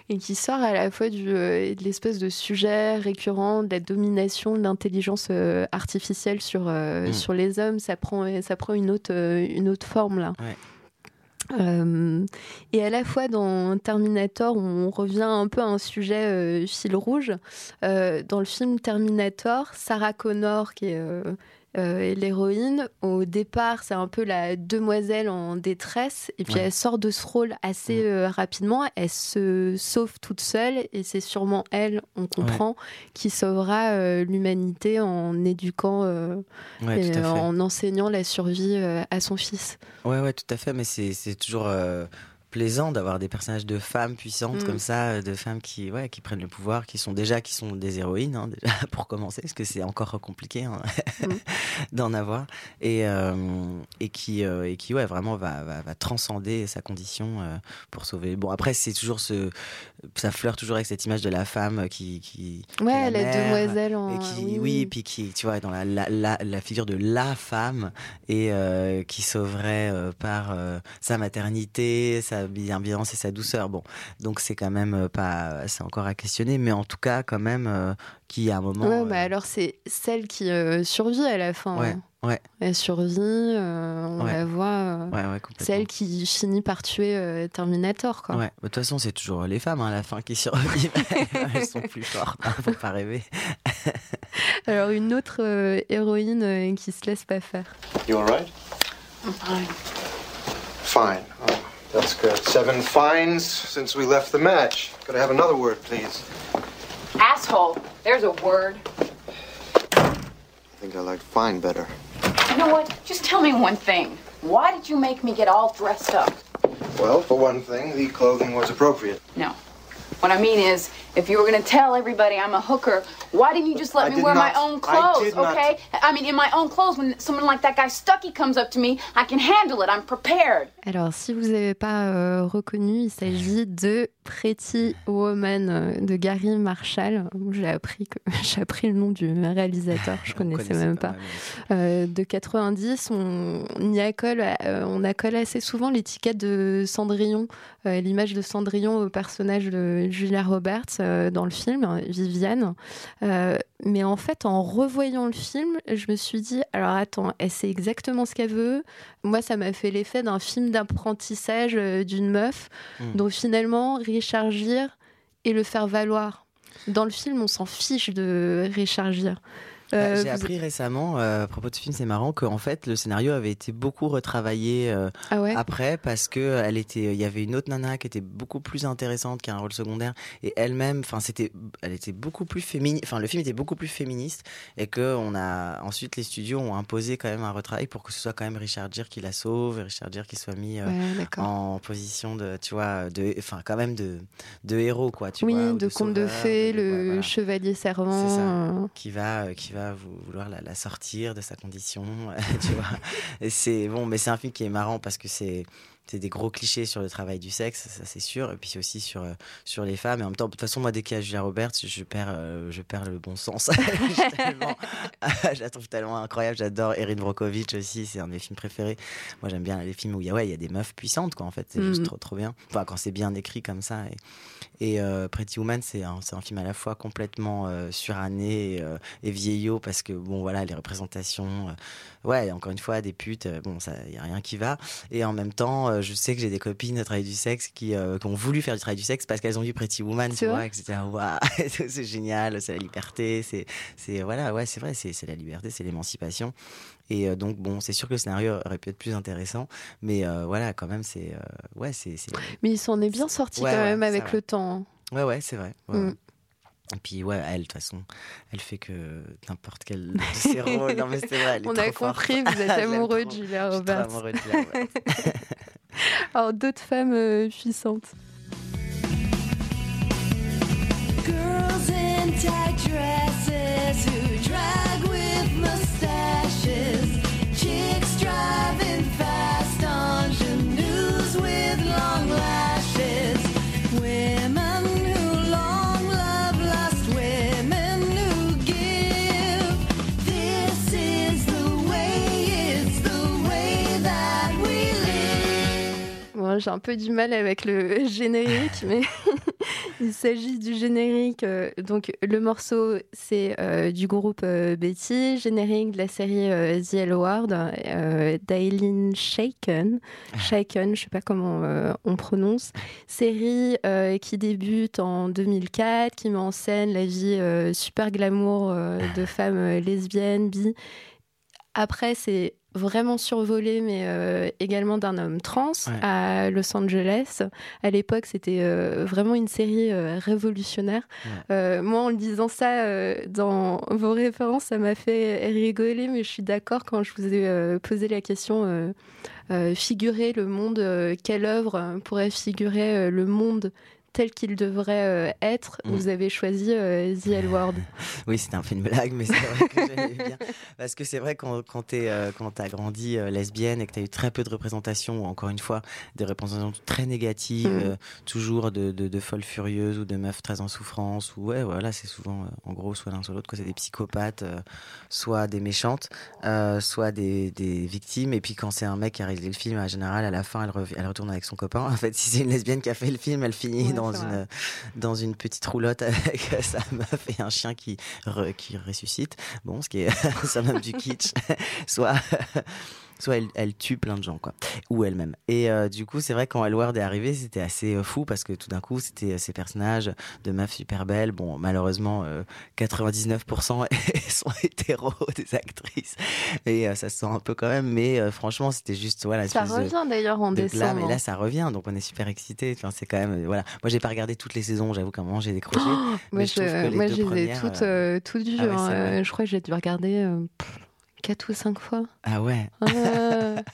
Speaker 5: Et qui sort à la fois du, euh, de l'espèce de sujet récurrent de la domination de l'intelligence euh, artificielle sur, euh,
Speaker 7: Mm.
Speaker 5: sur les hommes. Ça prend, ça prend une, autre, une autre forme, là.
Speaker 7: Ouais.
Speaker 5: Euh, et à la fois dans Terminator, on revient un peu à un sujet euh, fil rouge. Euh, dans le film Terminator, Sarah Connor, qui est euh, l'héroïne, au départ, c'est un peu la demoiselle en détresse, et puis
Speaker 7: Ouais.
Speaker 5: elle sort de ce rôle assez euh, rapidement. Elle se sauve toute seule, et c'est sûrement elle, on comprend, qui sauvera euh, l'humanité en éduquant et en enseignant la survie à son fils.
Speaker 7: Ouais, ouais, tout à fait, mais c'est c'est toujours plaisant d'avoir des personnages de femmes puissantes
Speaker 5: Mm.
Speaker 7: comme ça, euh, de femmes qui, ouais, qui prennent le pouvoir, qui sont déjà, qui sont des héroïnes, hein, déjà, pour commencer, parce que c'est encore compliqué hein, d'en avoir, et, euh, et qui, euh, et qui, ouais, vraiment va, va, va transcender sa condition euh, pour sauver. Bon, après, c'est toujours ce, ça flirte toujours avec cette image de la femme qui, qui
Speaker 5: Ouais, la demoiselle en-
Speaker 7: et qui,
Speaker 5: oui,
Speaker 7: puis qui, tu vois, dans la, la, la, la figure de la femme et qui sauverait par sa maternité, sa bienveillance et sa douceur. Bon, donc c'est quand même euh, pas, c'est encore à questionner, mais en tout cas quand même euh, qui à un moment.
Speaker 5: Ouais,
Speaker 7: euh,
Speaker 5: bah alors c'est celle qui euh, survit à la fin.
Speaker 7: ouais,
Speaker 5: hein.
Speaker 7: ouais,
Speaker 5: Elle survit, euh, on
Speaker 7: Ouais.
Speaker 5: la voit. euh,
Speaker 7: ouais, ouais, complètement.
Speaker 5: celle qui finit par tuer euh, Terminator, quoi.
Speaker 7: Ouais, de toute façon, c'est toujours les femmes hein, à la fin qui survivent. Elles sont plus fortes, hein, faut pas rêver.
Speaker 5: Alors une autre euh, héroïne euh, qui se laisse pas faire.
Speaker 19: You all right?
Speaker 6: I'm fine.
Speaker 19: Fine. Oh, that's good. Seven fines since we left the match. Could I have another word, please?
Speaker 20: Asshole. There's a word.
Speaker 19: I think I like fine better.
Speaker 20: You know what? Just tell me one thing. Why did you make me get all dressed up?
Speaker 19: Well, for one thing, the clothing was appropriate.
Speaker 20: No. What I mean is, if you were going to tell everybody I'm a hooker, why didn't you just let
Speaker 19: I
Speaker 20: me wear my
Speaker 19: not.
Speaker 20: own
Speaker 19: I
Speaker 20: clothes,
Speaker 19: not.
Speaker 20: okay? I mean, in my own clothes, when someone like that guy Stucky comes up to me, I can handle it. I'm prepared.
Speaker 5: Alors, si vous n'avez pas euh, reconnu, il s'agit de Pretty Woman euh, de Gary Marshall. J'ai appris que j'ai appris le nom du réalisateur, je connaissais
Speaker 7: connaissait
Speaker 5: même
Speaker 7: pas,
Speaker 5: pas. Euh, de 90, on, on y accole, euh, on accole assez souvent l'étiquette de Cendrillon, euh, l'image de Cendrillon au personnage de Julia Roberts dans le film, Viviane. Euh, mais en fait, en revoyant le film, je me suis dit, alors attends, elle sait exactement ce qu'elle veut. Moi, ça m'a fait l'effet d'un film d'apprentissage euh, d'une meuf,
Speaker 7: Mm.
Speaker 5: dont finalement, Richard Gere et le faire valoir. Dans le film, on s'en fiche de Richard Gere. Euh,
Speaker 7: J'ai
Speaker 5: vous-
Speaker 7: appris récemment, euh, à propos de ce film, c'est marrant, qu'en fait, le scénario avait été beaucoup retravaillé euh,
Speaker 5: Ah ouais?
Speaker 7: après parce que elle était, il y avait une autre nana qui était beaucoup plus intéressante, qui a un rôle secondaire, et elle-même, enfin, c'était, elle était beaucoup plus féministe, enfin, le film était beaucoup plus féministe, et que on a, ensuite, les studios ont imposé quand même un retravail pour que ce soit quand même Richard Gere qui la sauve, et Richard Gere qui soit mis
Speaker 5: Ouais,
Speaker 7: en position de, tu vois, de, enfin, quand même de, de héros, quoi, tu
Speaker 5: oui,
Speaker 7: vois. ou
Speaker 5: de conte de fées,
Speaker 7: de-
Speaker 5: le
Speaker 7: ouais, voilà.
Speaker 5: chevalier servant.
Speaker 7: C'est ça. Qui va, qui va vou- vouloir la, la sortir de sa condition, tu vois. C'est bon, mais c'est un film qui est marrant parce que c'est c'est des gros clichés sur le travail du sexe, ça c'est sûr, et puis aussi sur, euh, sur les femmes. Et en même temps, de toute façon, moi, dès qu'il y a Julia Roberts, je perds, euh, je perds le bon sens. je, la trouve tellement incroyable. J'adore Erin Brockovich aussi, c'est un de mes films préférés. Moi, j'aime bien les films où il y a, ouais, il y a des meufs puissantes, quoi, en fait. C'est
Speaker 5: Mhm.
Speaker 7: juste trop, trop bien. Enfin, quand c'est bien écrit comme ça. Et, et euh, Pretty Woman, c'est un, c'est un film à la fois complètement euh, suranné et, euh, et vieillot, parce que, bon, voilà, les représentations. ouais, encore une fois, des putes, bon, ça, il y a rien qui va. Et en même temps, euh, je sais que j'ai des copines de travail du sexe qui, euh, qui ont voulu faire du travail du sexe parce qu'elles ont vu Pretty Woman, tu vois,
Speaker 5: vrai
Speaker 7: et que c'était ah, waouh, c'est génial, c'est la liberté, c'est, voilà, ouais, c'est vrai, c'est, la liberté, c'est l'émancipation. Et euh, donc bon, c'est sûr que le scénario aurait pu être plus intéressant, mais euh, voilà, quand même, c'est, euh, ouais, c'est,
Speaker 5: Mais il s'en est bien sorti
Speaker 7: Ouais,
Speaker 5: quand même avec le temps.
Speaker 7: ouais, ouais, c'est vrai. ouais,
Speaker 5: Mm.
Speaker 7: Et puis ouais, elle, de toute façon, elle fait que n'importe quel de ses rôles. Non mais c'est vrai, elle est
Speaker 5: On
Speaker 7: trop
Speaker 5: a
Speaker 7: forte.
Speaker 5: compris, vous êtes amoureux de Julia
Speaker 7: Je suis trop
Speaker 5: Roberts.
Speaker 7: amoureux de Julia Roberts.
Speaker 5: Alors, d'autres femmes euh, puissantes.
Speaker 21: Girls in tight dresses who drag
Speaker 5: j'ai un peu du mal avec le générique, mais il s'agit du générique. euh, donc, le morceau, c'est euh, du groupe euh, Betty, générique de la série euh, The L Word, d'Aileen Shaken. Shaken, je sais pas comment on prononce. Série qui débute en 2004, qui met en scène la vie super glamour de femmes euh, lesbiennes, bi. Après, c'est vraiment survolé, mais euh, également d'un homme trans
Speaker 7: Ouais.
Speaker 5: à Los Angeles. À l'époque, c'était euh, vraiment une série euh, révolutionnaire. Moi, en le disant ça dans vos références, ça m'a fait rigoler, mais je suis d'accord quand je vous ai posé la question figurer le monde, quelle œuvre pourrait figurer le monde tel qu'il devrait euh, être
Speaker 7: Mm.
Speaker 5: Vous avez choisi euh, The L Word.
Speaker 7: Oui, c'était un peu une blague, mais c'est vrai que j'aimais bien. Parce que c'est vrai quand, quand tu as grandi euh, lesbienne et que tu as eu très peu de représentations, ou encore une fois, des représentations très négatives,
Speaker 5: Mm.
Speaker 7: euh, toujours de, de, de folles furieuses ou de meufs très en souffrance, ou ouais, voilà, c'est souvent, euh, en gros, soit l'un soit l'autre, que c'est des psychopathes, euh, soit des méchantes, euh, soit des, des victimes. Et puis quand c'est un mec qui a réalisé le film, en général, à la fin, elle, retourne avec son copain. En fait, si c'est une lesbienne qui a fait le film, elle finit
Speaker 5: Ouais,
Speaker 7: dans
Speaker 5: c'est
Speaker 7: une, dans une petite roulotte avec sa meuf et un chien qui, re- qui ressuscite. Bon, ce qui est ça même du kitsch. soit soit elle, elle tue plein de gens, quoi. Ou elle-même. Et euh, du coup, c'est vrai, quand Elward est arrivé, c'était assez euh, fou parce que tout d'un coup, c'était euh, ces personnages de meufs super belles. Bon, malheureusement, euh, 99% sont hétéros des actrices. Et ça se sent un peu quand même. Mais franchement, c'était juste, voilà.
Speaker 5: Ça revient d'ailleurs en décembre.
Speaker 7: blâme. Et là, ça revient, donc on est super excités. Enfin, c'est quand même, voilà. Moi, j'ai pas regardé toutes les saisons. J'avoue qu'à un moment, j'ai décroché.
Speaker 5: moi,
Speaker 7: mais
Speaker 5: je,
Speaker 7: je trouve que les
Speaker 5: moi,
Speaker 7: deux
Speaker 5: je les ai
Speaker 7: premières,
Speaker 5: toutes,
Speaker 7: euh,
Speaker 5: toutes vues.
Speaker 7: ah ouais,
Speaker 5: hein. Euh, Je crois que j'ai dû regarder euh, pff, quatre ou cinq fois.
Speaker 7: Ah ouais.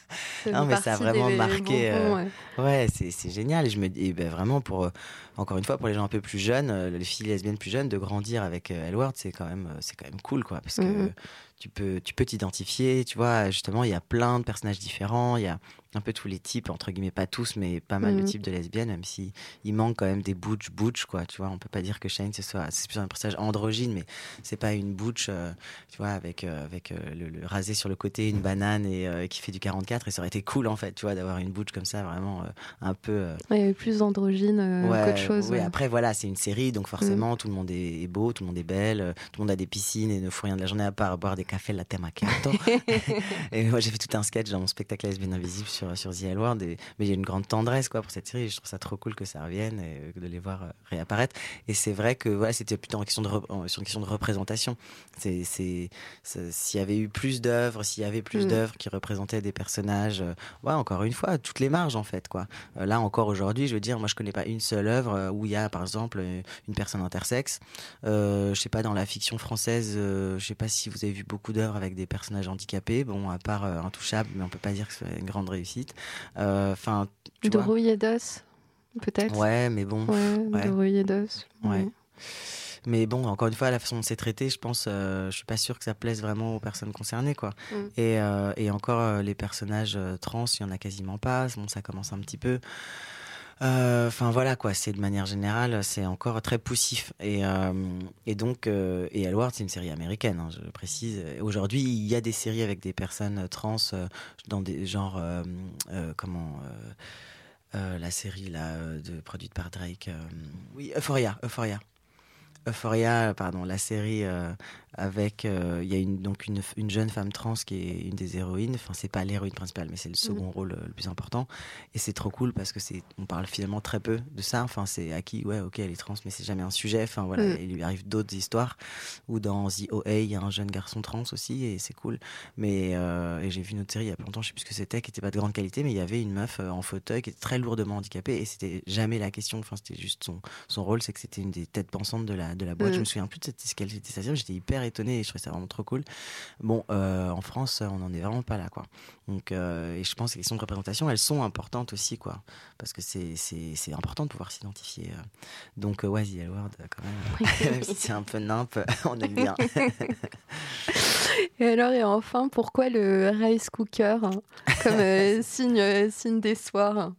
Speaker 5: Fait
Speaker 7: non, mais ça a vraiment marqué. euh,
Speaker 5: ouais.
Speaker 7: ouais, c'est c'est génial. Et je me dis, ben, vraiment, pour, euh, encore une fois, pour les gens un peu plus jeunes, euh, les filles lesbiennes plus jeunes, de grandir avec euh, Elward, c'est quand, même, euh, c'est quand même cool, quoi. Parce que
Speaker 5: Mhm.
Speaker 7: Tu peux tu peux t'identifier, tu vois. Justement, il y a plein de personnages différents. Il y a un peu tous les types, entre guillemets, pas tous, mais pas mal
Speaker 5: Mhm.
Speaker 7: de types de lesbiennes, même si il manque quand même des butch butch, quoi. Tu vois, on peut pas dire que Shane, ce soit, c'est plus un personnage androgyne, mais c'est pas une butch, euh, tu vois, avec, euh, avec euh, le, le rasé sur le côté, une banane et qui fait du 44. Et ça aurait été cool, en fait, tu vois, d'avoir une butch comme ça, vraiment un peu.
Speaker 5: Ouais, plus d'androgyne euh,
Speaker 7: Ouais,
Speaker 5: qu'autre chose.
Speaker 7: oui,
Speaker 5: ouais. Mm.
Speaker 7: après, voilà, c'est une série, donc forcément, tout le monde est, beau, tout le monde est belle, tout le monde a des piscines et ne fout rien de la journée à part boire des cafés latte macchiato. et moi, j'ai fait tout un sketch dans mon spectacle Lesbienne Invisible sur, sur The L Word, et- mais il y a une grande tendresse quoi, pour cette série. et Je trouve ça trop cool que ça revienne et de les voir euh, réapparaître. Et c'est vrai que voilà, c'était plutôt en question de, en- sur une question de représentation. C'est, s'il y avait eu plus d'œuvres, s'il y avait plus
Speaker 5: Mm.
Speaker 7: d'œuvres qui représentaient des personnages, euh, ouais, encore une fois, toutes les marges en fait. quoi. Euh, là encore aujourd'hui, je veux dire, moi je connais pas une seule œuvre euh, où il y a par exemple une personne intersexe. Euh, je sais pas, dans la fiction française, je sais pas si vous avez vu beaucoup d'œuvres avec des personnages handicapés. Bon, à part euh, Intouchable, mais on peut pas dire que c'est une grande réussite. Euh, Enfin, vois.
Speaker 5: Doro Yedos, peut-être
Speaker 7: Ouais, mais bon.
Speaker 5: Ouais,
Speaker 7: ouais.
Speaker 5: Doro Yedos.
Speaker 7: Ouais. mais bon, encore une fois, la façon dont c'est traité, je pense, euh, je suis pas sûr que ça plaise vraiment aux personnes concernées, quoi.
Speaker 5: Mm.
Speaker 7: Et, euh, et encore, euh, les personnages euh, trans, il y en a quasiment pas. Bon, ça commence un petit peu. Euh, Enfin voilà quoi, c'est de manière générale, c'est encore très poussif et euh, et donc euh, et Hellward c'est une série américaine, hein, je précise. Aujourd'hui il y a des séries avec des personnes trans dans des genres comment la série là de produite par Drake, oui Euphoria, Euphoria. Euphoria, pardon, la série euh, avec euh, il y a une donc une, une jeune femme trans qui est une des héroïnes. Enfin, c'est pas l'héroïne principale, mais c'est le second rôle euh, le plus important. Et c'est trop cool parce que c'est on parle finalement très peu de ça. Enfin, c'est acquis, ouais, ok, elle est trans, mais c'est jamais un sujet. Enfin voilà,
Speaker 5: Mm.
Speaker 7: il lui arrive d'autres histoires. Ou dans The OA, il y a un jeune garçon trans aussi et c'est cool. Mais euh, et j'ai vu une autre série il y a pas longtemps, je sais plus ce que c'était, qui était pas de grande qualité, mais il y avait une meuf en fauteuil qui était très lourdement handicapée et c'était jamais la question. Enfin, c'était juste son son rôle, c'est que c'était une des têtes pensantes de la de la boîte.
Speaker 5: Mm.
Speaker 7: Je me souviens plus de cette, ce qu'elle était sa série, J'étais hyper étonné et je trouvais ça vraiment trop cool. Bon, euh, en France, on n'en est vraiment pas là, quoi. Donc, euh, et je pense que les questions de représentation, elles sont importantes aussi, quoi, parce que c'est important de pouvoir s'identifier. euh. Donc, ouais, The L Word, quand même, même si c'est un peu nimp, on aime bien.
Speaker 5: Et alors, et enfin, pourquoi le rice cooker hein, comme signe, signe des soirs?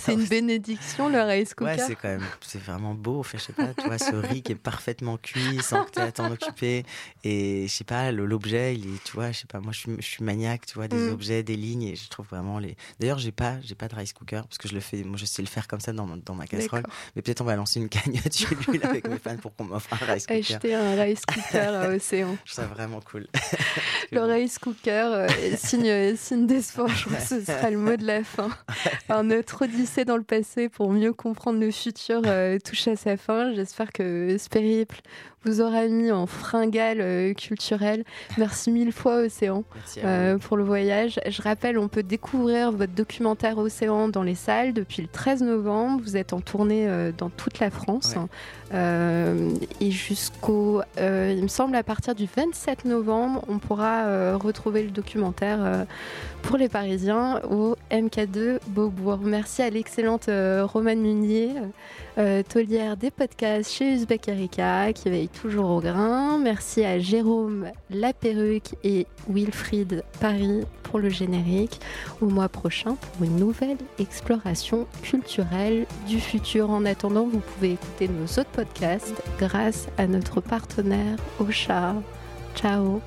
Speaker 5: C'est une bénédiction, le rice cooker
Speaker 7: Ouais, c'est quand même, c'est vraiment beau. Enfin, je sais pas, tu vois, ce riz qui est parfaitement cuit sans que tu aies à t'en occuper. Et je sais pas, l'objet, il est, tu vois, je sais pas, moi je suis, je suis maniaque, tu vois, des
Speaker 5: Mm.
Speaker 7: objets, des lignes. Et je trouve vraiment les. D'ailleurs, j'ai pas, j'ai pas de rice cooker parce que je le fais, moi je sais le faire comme ça dans, ma- dans ma casserole. Mais peut-être on va lancer une cagnotte chez lui avec mes fans pour qu'on m'offre un rice cooker.
Speaker 5: Acheter un rice cooker à Océan.
Speaker 7: Je trouve ça vraiment cool.
Speaker 5: Le rice cooker, euh, signe, signe d'espoir, je crois que ce sera le mot de la fin. Alors, notre odyssée dans le passé pour mieux comprendre le futur euh, touche à sa fin. J'espère que ce périple vous aura mis en fringale euh, culturelle. Merci mille fois Océan euh, pour le voyage. Je rappelle, on peut découvrir votre documentaire Océan dans les salles depuis le 13 novembre. Vous êtes en tournée dans toute la France.
Speaker 7: Ouais.
Speaker 5: Euh, et jusqu'au, euh, il me semble, à partir du 27 novembre, on pourra euh, retrouver le documentaire pour les Parisiens au MK2 Beaubourg. Merci à l'excellente Romane Munier, taulière des podcasts chez Uzbek Erika, qui veille toujours au grain. Merci à Jérôme Laperruque et Wilfried Paris le générique. Au mois prochain pour une nouvelle exploration culturelle du futur. En attendant, vous pouvez écouter nos autres podcasts grâce à notre partenaire Ocha. Ciao